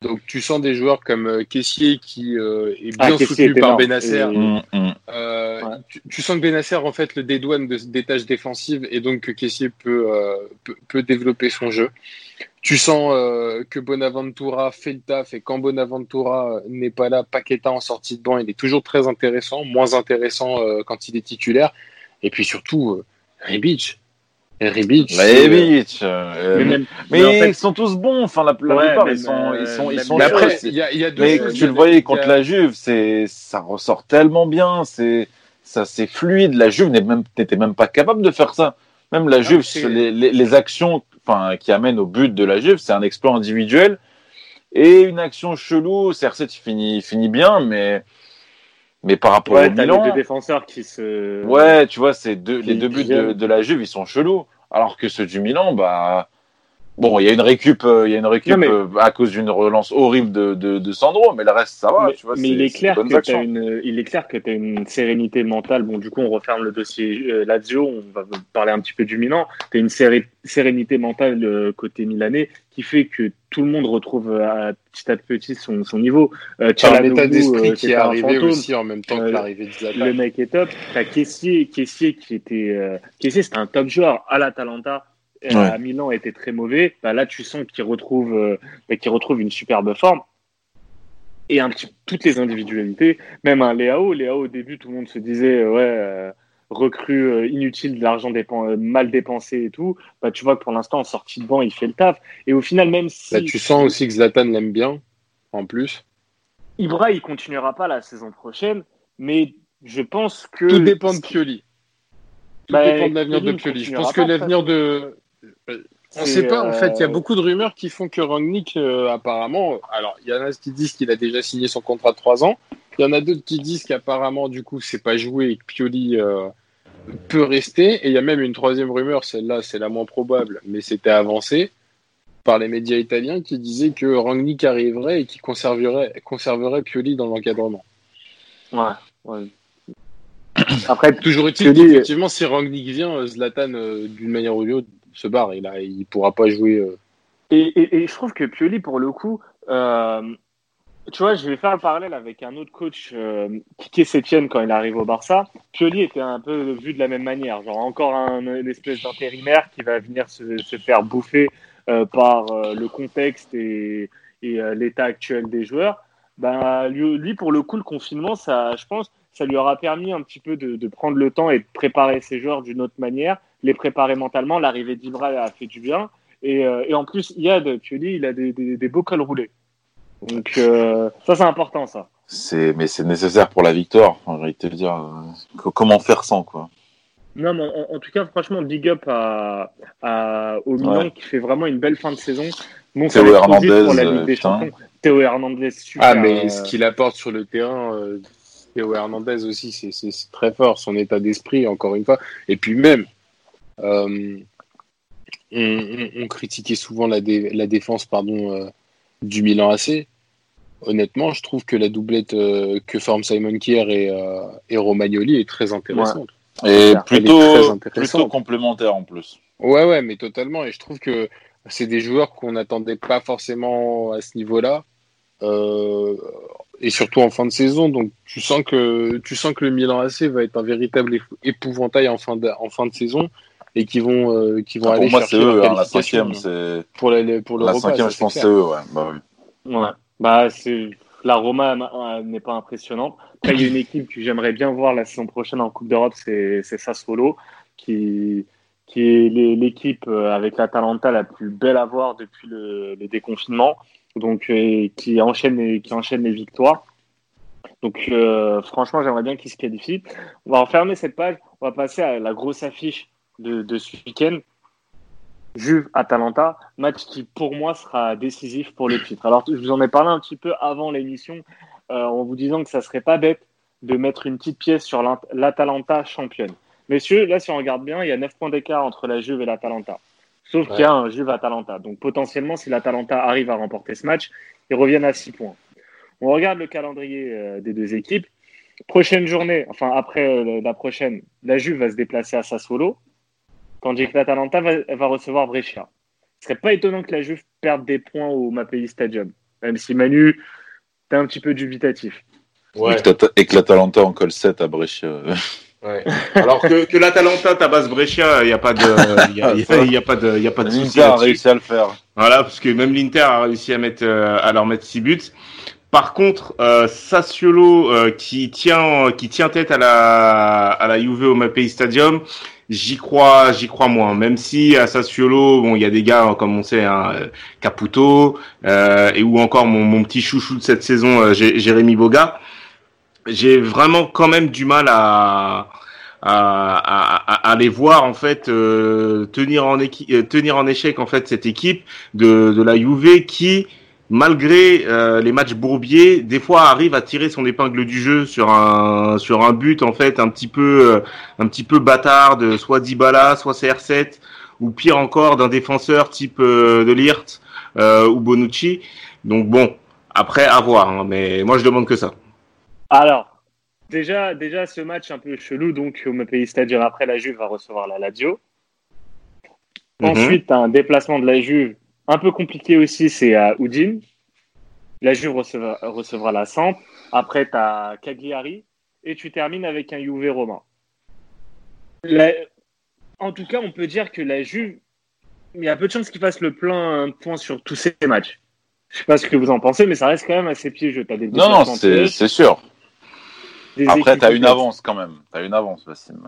Donc tu sens des joueurs comme Caissier qui est bien ah, soutenu par Benacer. Mm, mm. tu, sens que Benacer en fait le dédouane de, des tâches défensives et donc que Caissier peut, peut, peut, développer son jeu. Tu sens euh, que Bonaventura fait le taf et quand Bonaventura euh, n'est pas là, Paqueta en sortie de banc, il est toujours très intéressant, moins intéressant euh, quand il est titulaire. Et puis surtout, Rebic. Rebic. Rebic. mais, ils sont tous bons. Enfin, la, plupart, ils sont, ils sont, ils sont. Mais après, il y a, y a mais tu le voyais contre la Juve, c'est, ça ressort tellement bien. C'est, ça, c'est fluide. La Juve n'était même, même pas capable de faire ça. Même la Juve, les, les, les, actions qui amène au but de la Juve. C'est un exploit individuel et une action chelou. CR7 finit, finit bien, mais mais par rapport ouais, au Milan, les deux défenseurs qui se. Ouais, tu vois, c'est deux, les deux buts de, de, la Juve, ils sont chelous. Alors que ceux du Milan, bah, Bon, il y a une récup, euh, il y a une récup euh, à cause d'une relance horrible de, de, de, Sandro, mais le reste ça va. Mais, tu vois, mais il est clair que as une, il est clair que tu as une sérénité mentale. Bon, du coup, on referme le dossier euh, Lazio, on va parler un petit peu du Milan. Tu as une sérénité mentale euh, côté milanais qui fait que tout le monde retrouve à, petit à petit son, son niveau. Euh, tu as l'état d'esprit qui est arrivé aussi en même temps que l'arrivée de Zlatan. Le mec est top. Tu as Kessier, Kessier qui était, Kessier c'était un top joueur à l'Atalanta à Milan était très mauvais, bah là tu sens qu'il retrouve, euh, bah, retrouve une superbe forme et un petit, toutes les individualités. Même un Léao, Léao au début tout le monde se disait euh, ouais euh, recrue inutile, de l'argent mal dépensé et tout. Bah tu vois que pour l'instant en sortie de banc il fait le taf et au final même si tu sens aussi que Zlatan l'aime bien en plus. Ibra il continuera pas la saison prochaine, mais je pense que tout dépend de Pioli. Tout bah, dépend de l'avenir de Pioli. Je pense que l'avenir de on ne sait pas, en fait, il y a euh, beaucoup de rumeurs qui font que Rangnick, euh, apparemment, alors il y en a qui disent qu'il a déjà signé son contrat de 3 ans, il y en a d'autres qui disent qu'apparemment, du coup, c'est pas joué et que Pioli euh, peut rester, et il y a même une troisième rumeur, celle-là, c'est la moins probable, mais c'était avancé par les médias italiens qui disaient que Rangnick arriverait et qui conserverait, conserverait Pioli dans l'encadrement. Ouais, Après, toujours est-il qu'effectivement, si Rangnick vient, Zlatan, d'une manière ou d'une autre, se barre. Il, a, il pourra pas jouer. Euh. Et, et, je trouve que Pioli, pour le coup, euh, tu vois, je vais faire un parallèle avec un autre coach, euh, Kike quand il arrive au Barça. Pioli était un peu vu de la même manière. Genre, encore un, une espèce d'intérimaire qui va venir se, se faire bouffer euh, par le contexte et, et l'état actuel des joueurs. Ben, lui, lui, pour le coup, le confinement, ça, je pense, ça lui aura permis un petit peu de prendre le temps et de préparer ses joueurs d'une autre manière les préparer mentalement. L'arrivée d'Ibra a fait du bien. Et, euh, et en plus, Yad, tu dis, il a des, des, des beaux cols roulés. Donc euh, ça, c'est important, ça. C'est, mais c'est nécessaire pour la victoire. J'ai envie de te dire, euh, comment faire sans, quoi. Non, mais en, tout cas, franchement, big up à, à au Milan qui fait vraiment une belle fin de saison. Bon, Théo Hernandez, pour la Ligue des Champions. Théo Hernandez, super. Ah, mais ce qu'il apporte sur le terrain, euh, Théo Hernandez aussi, c'est très fort. Son état d'esprit, encore une fois. Et puis même, euh, on, critiquait souvent la, la défense pardon, euh, du Milan AC. Honnêtement, je trouve que la doublette que forment Simon Kier et, et Romagnoli est très intéressante. Et plutôt, plutôt complémentaire en plus. Ouais, ouais, mais totalement. Et je trouve que c'est des joueurs qu'on n'attendait pas forcément à ce niveau-là. Euh, et surtout en fin de saison. Donc tu sens que tu sens que le Milan AC va être un véritable épouvantail en fin de, en fin de saison et qui vont euh, qui vont ah, aller pour moi, chercher eux, hein, la cinquième c'est pour la pour le la cinquième je pense c'est eux ouais bah oui. ouais bah c'est la Roma n'est pas impressionnante. Après, il y a une équipe que j'aimerais bien voir la saison prochaine en Coupe d'Europe, c'est Sassuolo, qui, qui est l'équipe euh, avec la Talenta la plus belle à voir depuis le, déconfinement, donc euh, qui enchaîne les, qui enchaîne les victoires. Donc euh, franchement, j'aimerais bien qu'ils se qualifient. On va refermer cette page. On va passer à la grosse affiche de, de ce week-end. Juve Atalanta, match qui pour moi sera décisif pour le titre. Alors je vous en ai parlé un petit peu avant l'émission en vous disant que ça serait pas bête de mettre une petite pièce sur l'Atalanta championne. Messieurs, là, si on regarde bien, il y a 9 points d'écart entre la Juve et l'Atalanta. Sauf qu'il y a un Juve-Atalanta. Donc potentiellement, si l'Atalanta arrive à remporter ce match, ils reviennent à 6 points. On regarde le calendrier euh, des deux équipes. Prochaine journée, enfin après euh, la prochaine, la Juve va se déplacer à Sassuolo, tandis que l'Atalanta va, recevoir Brescia. Ce serait pas étonnant que la Juve perde des points au Mapei Stadium, même si Manu, t'es un petit peu dubitatif. Et que l'Atalanta en colle 7 à Brescia. Alors que, que l'Atalanta tabasse Brescia, il n'y a pas de, il y a, y a, pas de, il y a pas de L'Inter a réussi à le faire. Voilà, parce que même l'Inter a réussi à mettre, euh, à leur mettre 6 buts. Par contre, euh, Sassuolo euh, qui tient, qui tient tête à la, à la Juve au Mapei Stadium, j'y crois, j'y crois moins. Même si à Sassuolo, bon, il y a des gars comme on sait, hein, Caputo, euh, et ou encore mon, petit chouchou de cette saison, euh, Jérémy Boga j'ai vraiment quand même du mal à à, à, à les voir en fait euh, tenir en euh, tenir en échec en fait cette équipe de, de la Juve qui malgré euh, les matchs bourbiers des fois arrive à tirer son épingle du jeu sur un sur un but en fait un petit peu un petit peu bâtard de soit Dybala soit CR7 ou pire encore d'un défenseur type de Lirt ou Bonucci donc bon après à voir hein, mais moi je demande que ça alors, déjà, déjà, ce match un peu chelou, donc au Pays Stadium, après la Juve va recevoir la Lazio. Mhm. Ensuite, un déplacement de la Juve un peu compliqué aussi, c'est à Udine. La Juve recevra, la Samp. Après, tu as Cagliari. Et tu termines avec un Juve romain. En tout cas, on peut dire que la Juve, il y a peu de chances qu'il fasse le plein point sur tous ces matchs. Je sais pas ce que vous en pensez, mais ça reste quand même assez piégeux. As des non, non, c'est sûr. Après, tu as une avance quand même. Tu as une avance, Bassim.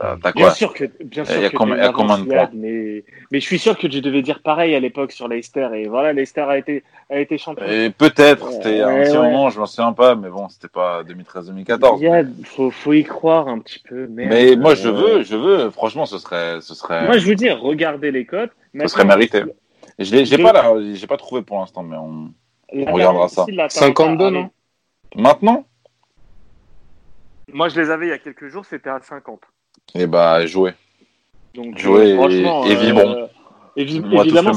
As, as bien sûr que, bien sûr il y a, que combien, de points mais, mais je suis sûr que je devais dire pareil à l'époque sur Leicester. Et voilà, Leicester a été, a été champion. Et peut-être, c'était un petit moment, je m'en souviens pas, mais bon, c'était pas 2013-2014. Il faut, faut y croire un petit peu. mais moi, je veux, je veux, franchement, ce serait, ce serait. Moi, je veux dire, regardez les cotes. Ce serait mérité. Je l'ai, j'ai pas là, j'ai pas trouvé pour l'instant, mais on, on regardera ça. 52, non? Maintenant? Moi, je les avais il y a quelques jours, c'était à 50. Et eh bah, jouer. Donc, jouer et, et vibrons. Euh, évidemment,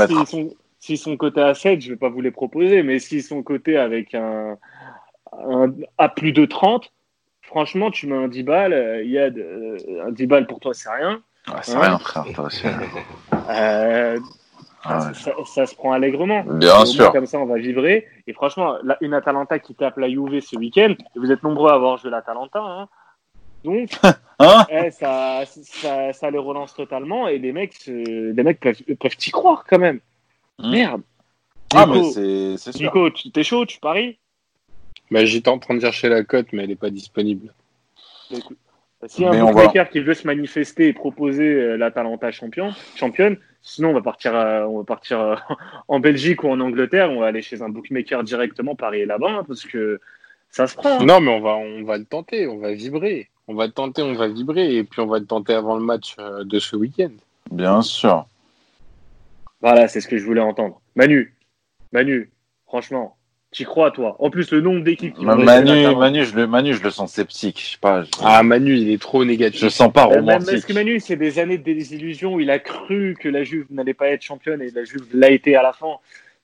s'ils sont, sont cotés à 7, je vais pas vous les proposer, mais s'ils sont cotés avec un, à plus de 30, franchement, tu mets un 10 balles, euh, il y a un 10 balles pour toi, c'est rien. Ouais, c'est rien, frère. euh, ah ça, se prend allègrement. Bien sûr. Comme ça, on va vibrer. Et franchement, une Atalanta qui tape la Juve ce week-end, vous êtes nombreux à avoir joué l'Atalanta. Hein. Donc, hein eh, ça, ça, ça, les relance totalement. Et les mecs, les mecs peuvent, peuvent y croire quand même. Hmm. Merde. Ah, mais c'est sûr. Nico, t'es chaud, tu paries? Bah, J'étais en train de chercher la cote, mais elle n'est pas disponible. Bah, écoute, si un bookmaker qui veut se manifester et proposer euh, l'Atalanta champion, championne, sinon on va partir, euh, on va partir euh, en Belgique ou en Angleterre, on va aller chez un bookmaker directement parier là-bas hein, parce que ça se prend. Hein. Non, mais on va, on va le tenter, on va vibrer. On va tenter, on va vibrer et puis on va tenter avant le match de ce week-end. Bien sûr. Voilà, c'est ce que je voulais entendre. Manu, Manu, franchement, tu crois, toi En plus, le nombre d'équipes qui Manu, Manu, je le, Manu, je le sens sceptique. Je sais pas, Ah, Manu, il est trop négatif. Je le sens pas romantique. Est-ce que Manu, c'est des années de désillusion où il a cru que la Juve n'allait pas être championne et la Juve l'a été à la fin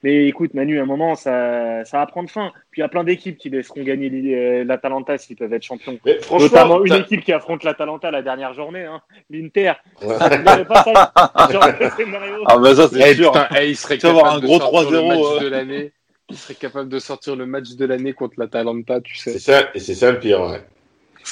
mais écoute, Manu, à un moment, ça, ça va prendre fin. Puis il y a plein d'équipes qui laisseront gagner euh, l'Atalanta s'ils peuvent être champions. Mais Notamment une équipe qui affronte l'Atalanta la dernière journée, hein, l'Inter. Ouais. pas ça. ah, bah ça, c'est sûr. Putain, hey, il serait capable un gros 3-0 de l'année. Il serait capable de sortir le match de l'année contre l'Atalanta, tu sais. C'est ça, et c'est ça le pire, ouais.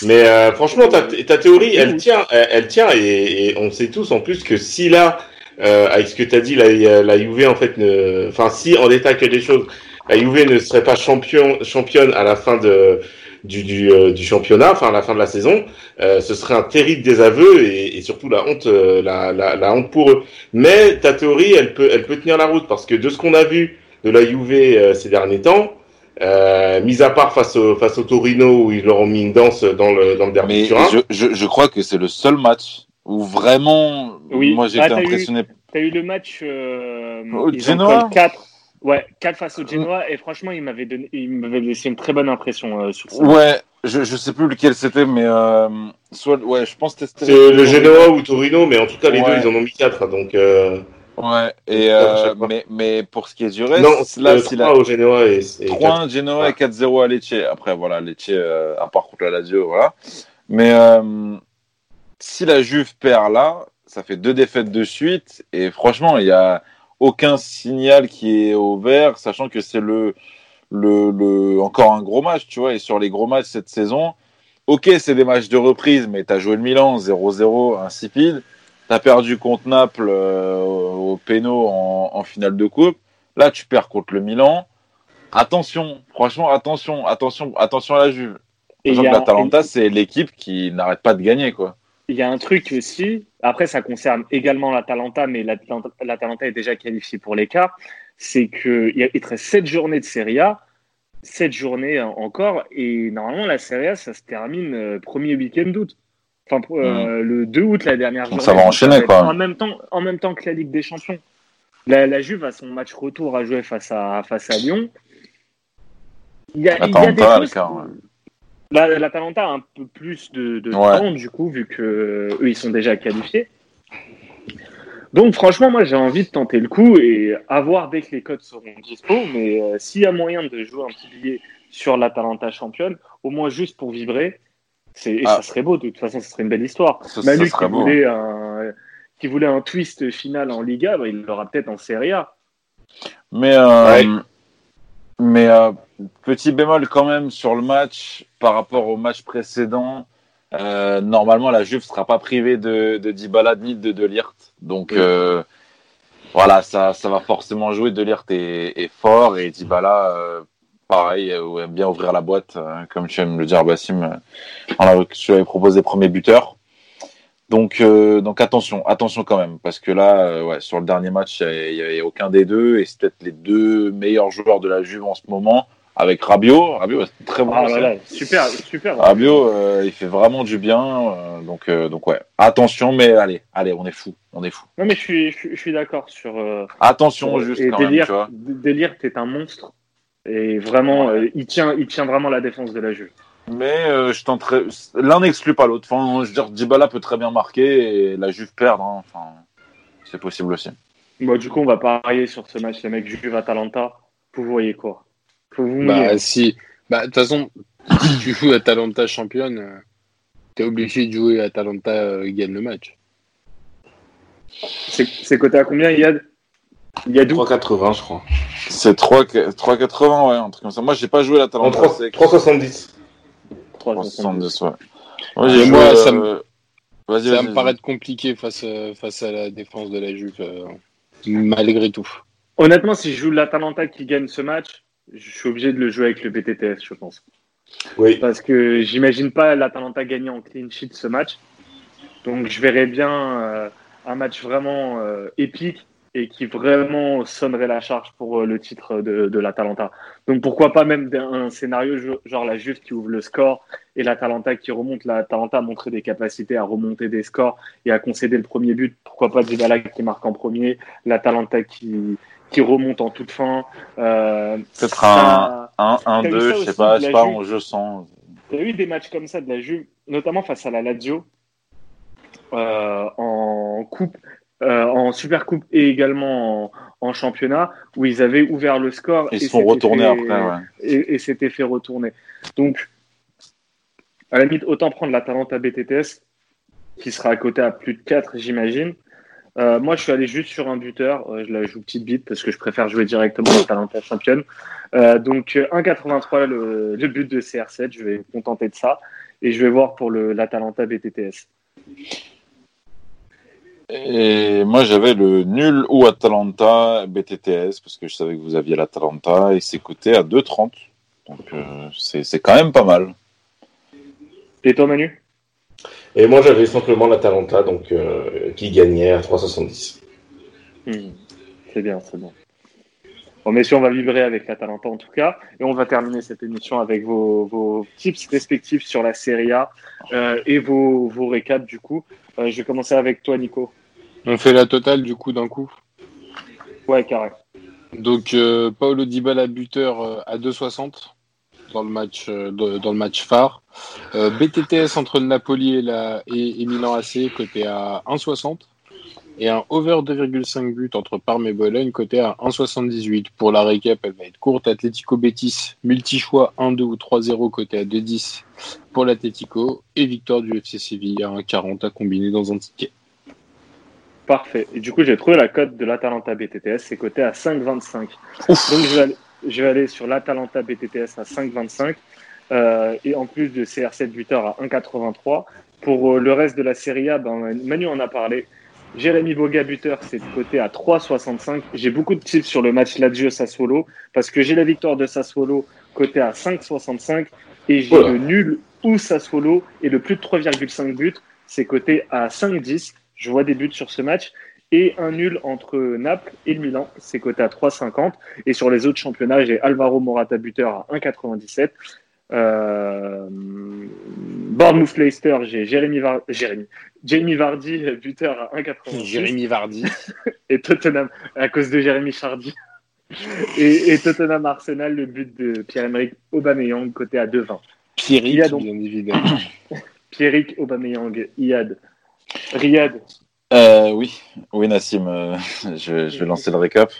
Mais euh, franchement, ta, ta, théorie, elle tient, elle, elle tient, et, et, on sait tous en plus que si là, euh, avec ce que tu as dit, la, la Juve en fait, ne... enfin si en l'état que des choses, la Juve ne serait pas champion, championne à la fin de, du, du, euh, du championnat, enfin à la fin de la saison, euh, ce serait un terrible désaveu et, et surtout la honte, euh, la, la, la, honte pour eux. Mais ta théorie, elle peut, elle peut tenir la route parce que de ce qu'on a vu de la Juve euh, ces derniers temps, euh, mis à part face au, face au Torino où ils leur ont mis une danse dans le, dans le derby Mais je, je, je crois que c'est le seul match où vraiment, oui. moi j'ai été impressionné. Tu as eu le match euh, au Genoa 4. Ouais, 4 face au Genoa et franchement, il m'avait donné, il m'avait laissé une très bonne impression euh, sur ça. Ouais, je, je sais plus lequel c'était, mais euh, soit, ouais, je pense que c'était. C'est le Genoa ou Torino, mais en tout cas, les deux, ils en ont mis 4, donc. Euh... Ouais, et euh, mais, mais pour ce qui est du reste, non, là, 3 la... au Genoa et, et 3 Genoa et 4-0 à Lecce. Après, voilà, Lecce, euh, à part contre la Lazio, voilà. Mais euh, si la Juve perd là, ça fait deux défaites de suite. Et franchement, il n'y a aucun signal qui est au vert, sachant que c'est le, le, le, encore un gros match, tu vois. Et sur les gros matchs cette saison, ok, c'est des matchs de reprise, mais tu as joué le Milan 0-0, insipide. Tu as perdu contre Naples euh, au péno en, en, finale de coupe. Là, tu perds contre le Milan. Attention, franchement, attention, attention, attention à la Juve. Et l'Atalanta, c'est l'équipe qui n'arrête pas de gagner, quoi il y a un truc aussi, après ça concerne également l'Atalanta, mais l'Atalanta est déjà qualifié pour l'écart, c'est qu'il y a 7 journées de Serie A, 7 journées encore, et normalement la Serie A, ça se termine euh, premier week-end d'août. Enfin, euh, hmm. le 2 août, la dernière journée. Ça va enchaîner, quoi. En même, temps, en même temps que la Ligue des Champions. La, la Juve a son match retour à jouer face à, face à Lyon. Il y a, il y a des choses, L'Atalanta a un peu plus de, de temps, du coup, vu que eux, ils sont déjà qualifiés. Donc, franchement, moi, j'ai envie de tenter le coup et avoir dès que les codes seront dispo. Mais euh, s'il y a moyen de jouer un petit billet sur l'Atalanta championne, au moins juste pour vibrer, c'est, ah. ça serait beau. De toute façon, ce serait une belle histoire. Manu qui, voulait un, qui voulait un twist final en Liga, bah, il l'aura peut-être en Serie A. Mais, euh, mais euh, petit bémol quand même sur le match par rapport au match précédent. Euh, normalement, la Juve sera pas privée de, de Dybala ni de Delirte. Donc euh, voilà, ça, ça va forcément jouer. Delirte est, est fort et Dybala, euh, pareil, euh, aime bien ouvrir la boîte, euh, comme tu aimes le dire, Bassim. Euh, tu avais proposé premier buteur. Donc, euh, donc attention, attention quand même, parce que là, euh, ouais, sur le dernier match, il n'y avait aucun des deux, et c'est peut-être les deux meilleurs joueurs de la Juve en ce moment avec Rabiot. Rabiot, c'est très bon. Ah, super, super. Rabiot, euh, il fait vraiment du bien. Donc, donc ouais, attention, mais allez, allez, on est fou, on est fou. Non, mais je suis, je, suis d'accord sur. Attention, juste quand délire, même, tu vois. Délire, t'es un monstre. Et vraiment, ouais. il tient, il tient vraiment la défense de la Juve. Mais je tenterai. L'un n'exclut pas l'autre. Enfin, je veux dire, Dybala peut très bien marquer et la Juve perdre. Hein. Enfin, c'est possible aussi. Bon, du coup, on va parier sur ce match, les mecs Juve-Atalanta. Vous voyez quoi? Bah, si. Bah, de toute façon, si tu joues Atalanta championne, euh, t'es obligé de jouer Atalanta euh, gagne le match. C'est coté à combien, Yad? Il y a 3,80, je crois. C'est 3,80, ouais, un truc comme ça. Moi, j'ai pas joué l'Atalanta. 3,70. 3,70, ouais. ouais moi, ça me, ça me paraît compliqué face, face à la défense de la Juve, euh, malgré tout. Honnêtement, si je joue l'Atalanta qui gagne ce match, je suis obligé de le jouer avec le BTTS, je pense. Oui. Parce que j'imagine pas l'Atalanta gagner en clean sheet ce match. Donc je verrais bien euh, un match vraiment euh, épique et qui vraiment sonnerait la charge pour euh, le titre de, de l'Atalanta. Donc pourquoi pas même un scénario genre la Juve qui ouvre le score et l'Atalanta qui remonte. L'Atalanta a montré des capacités à remonter des scores et à concéder le premier but. Pourquoi pas Dybala qui marque en premier, l'Atalanta qui qui remonte en toute fin. Euh, Peut-être un 1-2, je sais pas, je sais pas, jeu sans. Il y a eu des matchs comme ça de la Juve, notamment face à la Lazio euh, en coupe euh, en Super Coupe et également en, championnat, où ils avaient ouvert le score. Ils et se sont retournés après, ouais. Et, et s'étaient fait retourner. Donc, à la limite, autant prendre la à BTTS, qui sera à côté à plus de 4, j'imagine. Euh, moi, je suis allé juste sur un buteur. Euh, je la joue petite bite parce que je préfère jouer directement la Talenta championne. Euh, donc, 1,83 le, le but de CR7. Je vais me contenter de ça. Et je vais voir pour le, l'Atalanta BTTS. Et moi, j'avais le nul ou Atalanta BTTS parce que je savais que vous aviez l'Atalanta et c'est coté à 2,30. Donc, euh, c'est quand même pas mal. Et toi, Manu? Et moi, j'avais simplement l'Atalanta donc, euh, qui gagnait à 3,70. Hmm. C'est bien, c'est bon. Bon, messieurs, on va vibrer avec l'Atalanta en tout cas. Et on va terminer cette émission avec vos, vos tips respectifs sur la Serie A euh, et vos, vos récaps du coup. je vais commencer avec toi, Nico. On fait la totale du coup d'un coup Ouais, carré. Donc euh, Paolo Dybala buteur euh, à 2,60 dans le match euh, dans le match phare. BTTS entre le Napoli et, la, et, Milan AC côté à 1,60 et un over 2,5 buts entre Parme et Bologne côté à 1,78. Pour la récap, elle va être courte. Atlético Betis, multi-choix 1-2 ou 3-0 côté à 2,10 pour l'Atlético et victoire du FC Séville à 1,40 à combiner dans un ticket. Parfait. Et du coup, j'ai trouvé la cote de l'Atalanta BTTS, c'est coté à 5,25. Donc, je vais, aller, je vais aller sur l'Atalanta BTTS à 5,25 euh, et en plus de CR7 buteur à 1,83. Pour euh, le reste de la Serie A, ben, Manu en a parlé. Jérémy Boga buteur, c'est coté à 3,65. J'ai beaucoup de tips sur le match Lazio-Sassuolo parce que j'ai la victoire de Sassuolo coté à 5,65 et j'ai le nul ou Sassuolo et le plus de 3,5 buts, c'est coté à 5,10. Je vois des buts sur ce match. Et un nul entre Naples et le Milan, c'est coté à 3,50. Et sur les autres championnats, j'ai Alvaro Morata buteur à 1,97. Euh, Bournemouth Leicester, j'ai Jérémy, Jérémy. Jamie Vardy, buteur à 1,86. Jérémy Vardy. et Tottenham, à cause de Jérémy Chardy. et, Tottenham Arsenal, le but de Pierre-Emerick Aubameyang, côté à 2,20. Pierrick, bien évidemment. Pierrick Aubameyang, Iad. Riyad. Euh, oui, oui Nassim, euh, je, je, vais lancer le récap.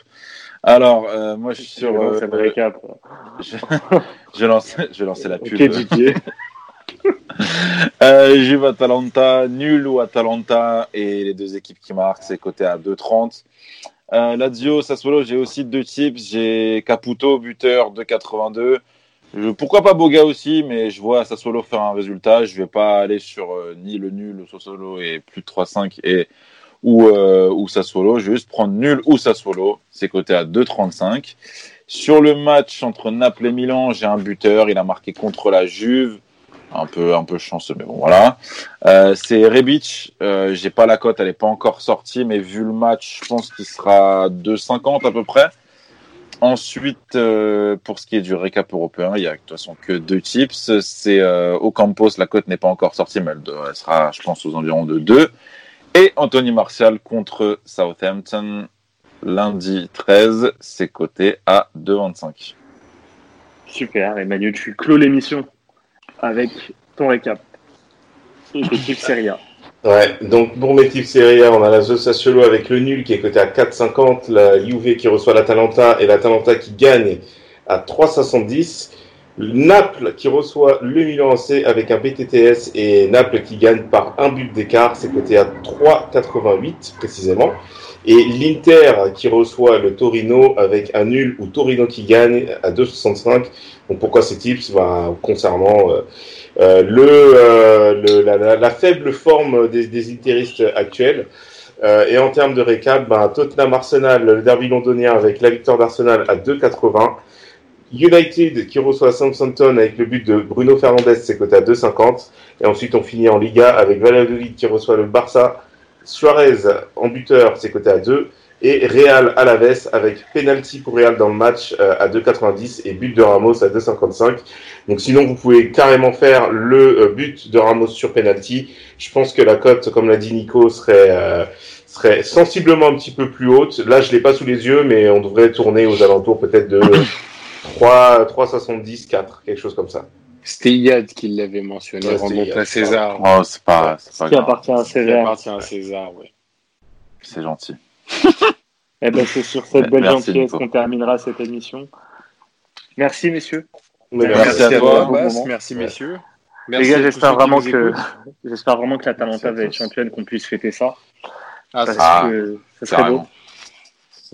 Alors, euh, moi je suis sur. Le récap. je, je, lance, je vais lancer la pub. Okay, Didier. euh, Juve Atalanta, nul ou Atalanta et les deux équipes qui marquent, c'est coté à 2,30. Euh, Lazio, Sassuolo, j'ai aussi deux tips. J'ai Caputo, buteur 2,82 pourquoi pas Boga aussi, mais je vois Sassuolo faire un résultat. Je vais pas aller sur euh, ni le nul ou Sassuolo et plus de 3-5 et ou, euh, ou. Je vais juste prendre nul ou Sassuolo. C'est coté à 2,35. Sur le match entre Naples et Milan, j'ai un buteur. Il a marqué contre la Juve. Un peu, un peu chanceux, mais bon, voilà. Euh, c'est Rebic. Euh, j'ai pas la cote, elle est pas encore sortie, mais vu le match, je pense qu'il sera 2,50 à peu près. Ensuite, euh, pour ce qui est du récap européen, il y a de toute façon que deux tips. C'est euh, Ocampos, la cote n'est pas encore sortie, mais elle, sera, je pense, aux environs de 2. Et Anthony Martial contre Southampton, lundi 13, c'est coté à 2,25. Super, Emmanuel, tu clôt l'émission avec ton récap. Serie A. Ouais, donc pour mes tips Serie on a la Sassuolo avec le nul qui est coté à 4,50, la Juve qui reçoit l'Atalanta et l'Atalanta qui gagne à 3,70. Naples qui reçoit le Milan AC avec un BTTS et Naples qui gagne par un but d'écart, c'est coté à 3,88 précisément. Et l'Inter qui reçoit le Torino avec un nul ou Torino qui gagne à 2,65. Donc pourquoi ces tips? Bah, Concernant euh, euh, le, euh, la, faible forme des, des interistes actuels. Et en termes de récap, ben, Tottenham Arsenal, le derby londonien avec la victoire d'Arsenal à 2,80. United qui reçoit Southampton avec le but de Bruno Fernandes, c'est coté à 2,50. Et ensuite, on finit en Liga avec Valladolid qui reçoit le Barça. Suarez en buteur, c'est coté à 2. et Real Alaves avec penalty pour Real dans le match euh, à 2,90 et but de Ramos à 2,55. Donc sinon vous pouvez carrément faire le euh, but de Ramos sur penalty. Je pense que la cote, comme l'a dit Nico, serait euh, serait sensiblement un petit peu plus haute. Là je l'ai pas sous les yeux, mais on devrait tourner aux alentours peut-être de 3 3,70 4 quelque chose comme ça. C'était Yad qui l'avait mentionné, Ouais, à César. Oh, c'est pas, c'est pas Qui grave. appartient à Ça César. appartient à César, ouais. C'est gentil. Eh ben, c'est sur cette belle Merci, gentillesse qu'on terminera cette émission. Merci, messieurs. Merci, à Merci à toi, vous. Bas. Bon moment. Merci, Ouais. messieurs. Les gars, j'espère qui vraiment que, j'espère vraiment que la Talenta va être championne, qu'on puisse fêter ça. Ah, Parce ça, Ah, que ce serait beau.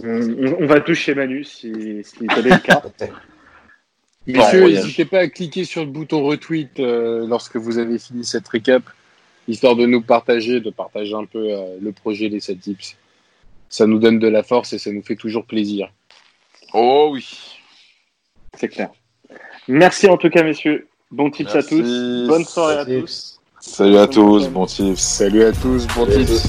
On, va tous chez Manu si, si est le cas. Messieurs, n'hésitez pas à cliquer sur le bouton retweet euh, lorsque vous avez fini cette récap, histoire de nous partager, de partager un peu euh, le projet des 7 tips. Ça nous donne de la force et ça nous fait toujours plaisir. Oh oui. C'est clair. Merci en tout cas, messieurs. Bon tips à tous. Bonne soirée à tous. Salut à tous, bon tips. Salut à tous, bon tips.